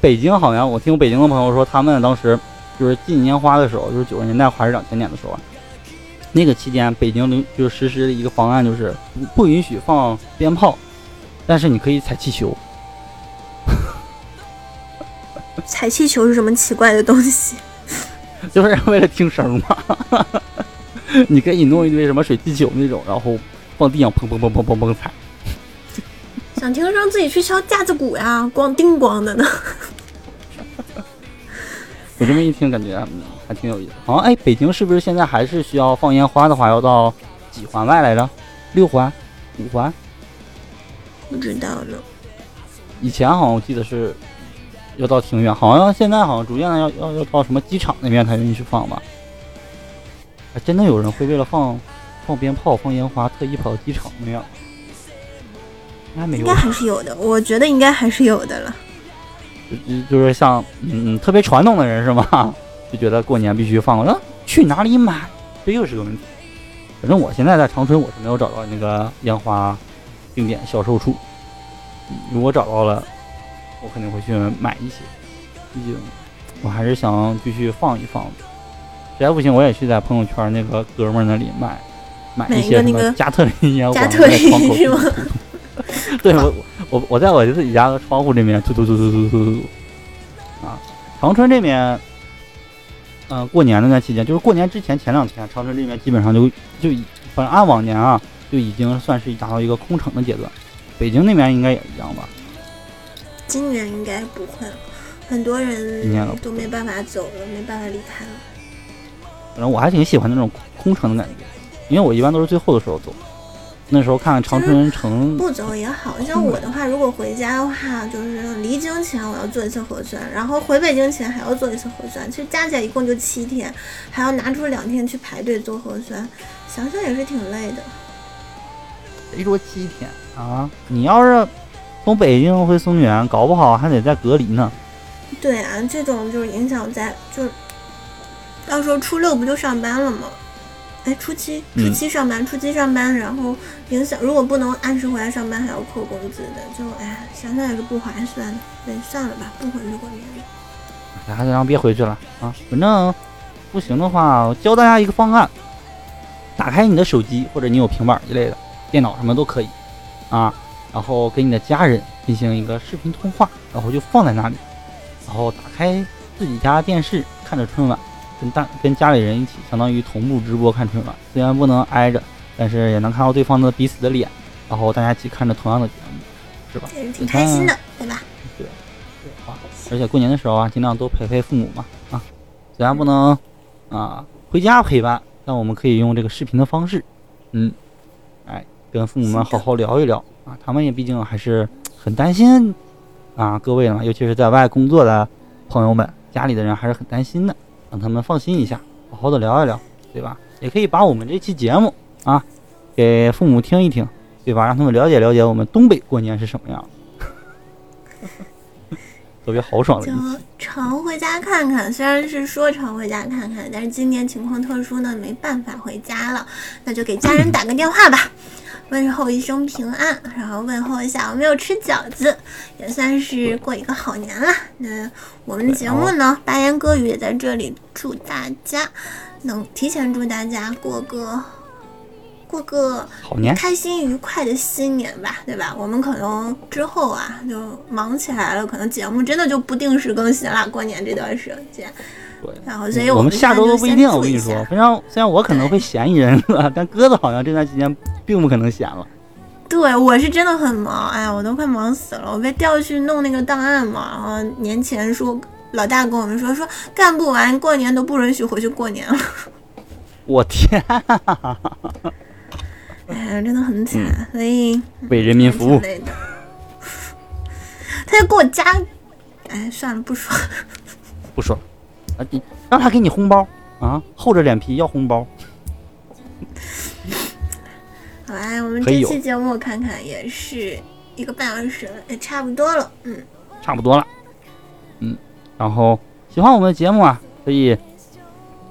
北京好像我听北京的朋友说，他们当时就是禁烟花的时候，就是九十年代还是两千年的时候啊，那个期间北京临就实施了一个方案，就是不不允许放鞭炮，但是你可以踩气球。踩气球是什么奇怪的东西？就是为了听声嘛。你可以弄一堆什么水气球那种，然后放地上砰砰砰砰砰砰踩。想听让自己去敲架子鼓呀，咣叮咣的呢。我这么一听，感觉嗯还挺有意思。好像哎，北京是不是现在还是需要放烟花的话，要到几环外来着？六环、五环？不知道呢，以前好像我记得是要到挺远，好像现在好像逐渐的要要要到什么机场那边才允许放吧？还真的有人会为了放放鞭炮、放烟花，特意跑到机场那样。应该还是有的，我觉得应该还是有的了。就是像嗯特别传统的人是吗？就觉得过年必须放，那去哪里买？这又是个问题。反正我现在在长春，我是没有找到那个烟花定点销售处。嗯如果找到了，我肯定会去买一些。毕竟我还是想继续放一放。实在不行，我也去在朋友圈那个哥们儿那里买买买一些什么加特林烟花，加特林是吗 对我我我在我自己家的窗户这边突突突突突突突啊！长春这边，嗯、过年的那期间，就是过年之前前两天，长春这边基本上就就已反正按往年啊，就已经算是达到一个空城的阶段。北京那边应该也一样吧？今年应该不会了，很多人都没办法走了，没办法离开了。反正我还挺喜欢那种空城的感觉，因为我一般都是最后的时候走，那时候看看长春城，不走也好像我的话，如果回家的话，就是离京前我要做一次核酸，然后回北京前还要做一次核酸，其实加起来一共就七天，还要拿出两天去排队做核酸，想想也是挺累的。谁说七天啊？你要是从北京回松原，搞不好还得再隔离呢。对啊，这种就是影响在就是，到时候初六不就上班了吗？哎，初七初嗯七上班，初七上班，然后影响如果不能按时回来上班，还要扣工资的，就哎，想想也是不划算的。对，算了吧，不回去过年了。哎还是让别回去了啊！反正不行的话，我教大家一个方案：打开你的手机或者你有平板之类的，电脑什么都可以啊，然后跟你的家人进行一个视频通话，然后就放在那里，然后打开自己家电视看着春晚，跟大跟家里人一起，相当于同步直播看春晚。虽然不能挨着，但是也能看到对方的彼此的脸，然后大家一起看着同样的节目，是吧？挺开心的，对吧？对啊，而且过年的时候啊，尽量多陪陪父母嘛啊，虽然不能啊回家陪伴，但我们可以用这个视频的方式，嗯，哎，跟父母们好好聊一聊啊，他们也毕竟还是很担心啊各位嘛，尤其是在外工作的朋友们，家里的人还是很担心的，让他们放心一下，好好的聊一聊，对吧？也可以把我们这期节目啊给父母听一听，对吧？让他们了解了解我们东北过年是什么样。特别豪爽的一期，常回家看看，虽然是说常回家看看，但是今年情况特殊呢，没办法回家了，那就给家人打个电话吧，问候一声平安，然后问候一下我没有吃饺子，也算是过一个好年了。那我们的节目呢，八言歌语也在这里祝大家能提前祝大家过个过个好年，开心愉快的新年吧，对吧？我们可能之后啊就忙起来了，可能节目真的就不定时更新了。过年这段时间，对。然后所以我们们下周都不一定，我跟你说，虽然虽然我可能会闲一人了，但鸽子好像这段期间并不可能闲了。对我是真的很忙，哎呀，我都快忙死了。我被调去弄那个档案嘛，然后年前说老大跟我们说说干不完，过年都不允许回去过年了。我天，哎呀，真的很惨，所以为人民服务。他就给我加，哎，算了，不说了。不说了啊，你让他给你红包啊，厚着脸皮要红包，好啊，我们这期节目看看也是一个半小时了，也差不多了。嗯，差不多了。嗯，然后喜欢我们的节目啊，可以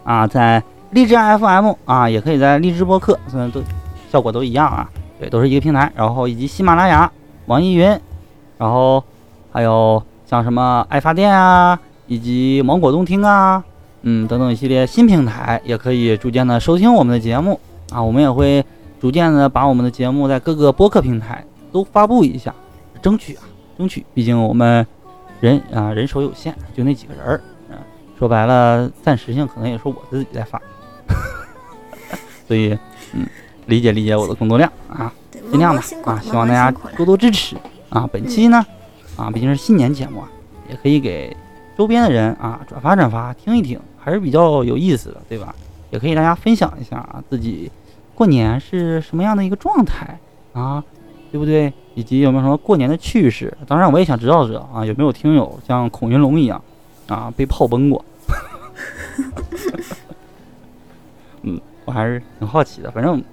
啊在荔枝 FM 啊，也可以在荔枝播客，虽然都效果都一样啊，对，都是一个平台。然后以及喜马拉雅、网易云，然后还有像什么爱发电啊，以及芒果动听啊，嗯等等一系列新平台，也可以逐渐的收听我们的节目啊。我们也会逐渐的把我们的节目在各个播客平台都发布一下，争取啊，争取，毕竟我们人啊人手有限，就那几个人儿，嗯、说白了，暂时性可能也是我自己在发，所以嗯，理解理解我的工作量啊。尽量吧啊，希望大家多多支持啊。本期呢啊，毕竟是新年节目啊，也可以给周边的人啊转发转发，听一听，还是比较有意思的，对吧？也可以大家分享一下啊，自己过年是什么样的一个状态啊，对不对？以及有没有什么过年的趣事？当然，我也想知道知道啊，有没有听友像孔云龙一样啊被炮崩过？嗯，我还是挺好奇的。反正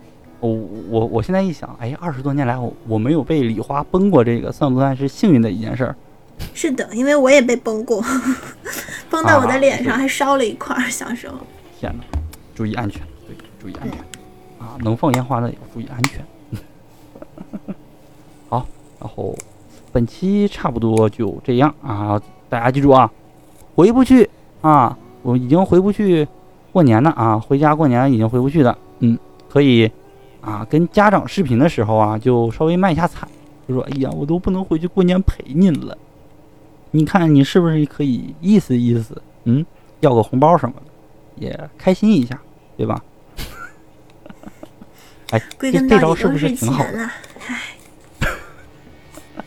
我我我现在一想，哎，二十多年来我我没有被礼花崩过，这个算不算是幸运的一件事儿？是的，因为我也被崩过，崩到我的脸上啊还烧了一块儿。小时候，天哪，注意安全，对，注意安全啊！能放烟花的也要注意安全。好，然后本期差不多就这样啊，大家记住啊，回不去啊，我已经回不去过年了啊，回家过年已经回不去的，嗯，可以啊，跟家长视频的时候啊，就稍微卖一下惨，就说哎呀，我都不能回去过年陪您了，你看你是不是可以意思意思，嗯，要个红包什么的。也开心一下，对吧？哎，归这根到底都这招是不是挺好的？钱啊！唉，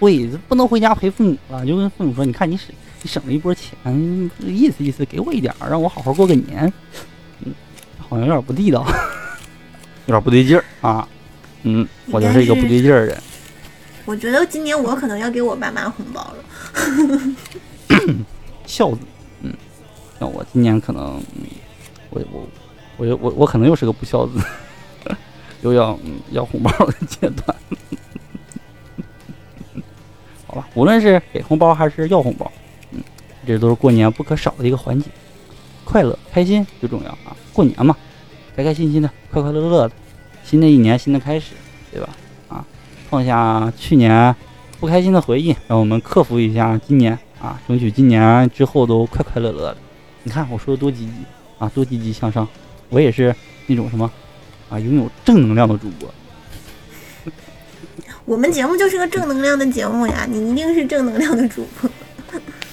对，不能回家陪父母了，就跟父母说，你看你省你省了一波钱，意思意思，给我一点儿，让我好好过个年。嗯，好像有点不地道，有点不对劲儿啊。嗯，我就是一个不对劲儿的人。我觉得今年我可能要给我爸妈红包了。孝子，嗯，那我今年可能，我我我我我可能又是个不孝子，又要、要红包的阶段。好吧，无论是给红包还是要红包，嗯，这都是过年不可少的一个环节，快乐开心最重要啊！过年嘛，开开心心的，快快乐乐的，新的一年新的开始，对吧？啊，放下去年不开心的回忆，让我们克服一下今年啊，争取今年之后都快快乐乐的。你看我说的多积极啊，多积极向上，我也是那种什么啊，拥有正能量的主播。我们节目就是个正能量的节目呀，你一定是正能量的主播。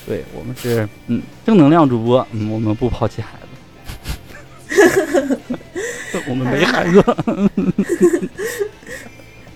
对我们是嗯正能量主播，嗯，我们不抛弃孩子，我们没孩子。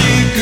you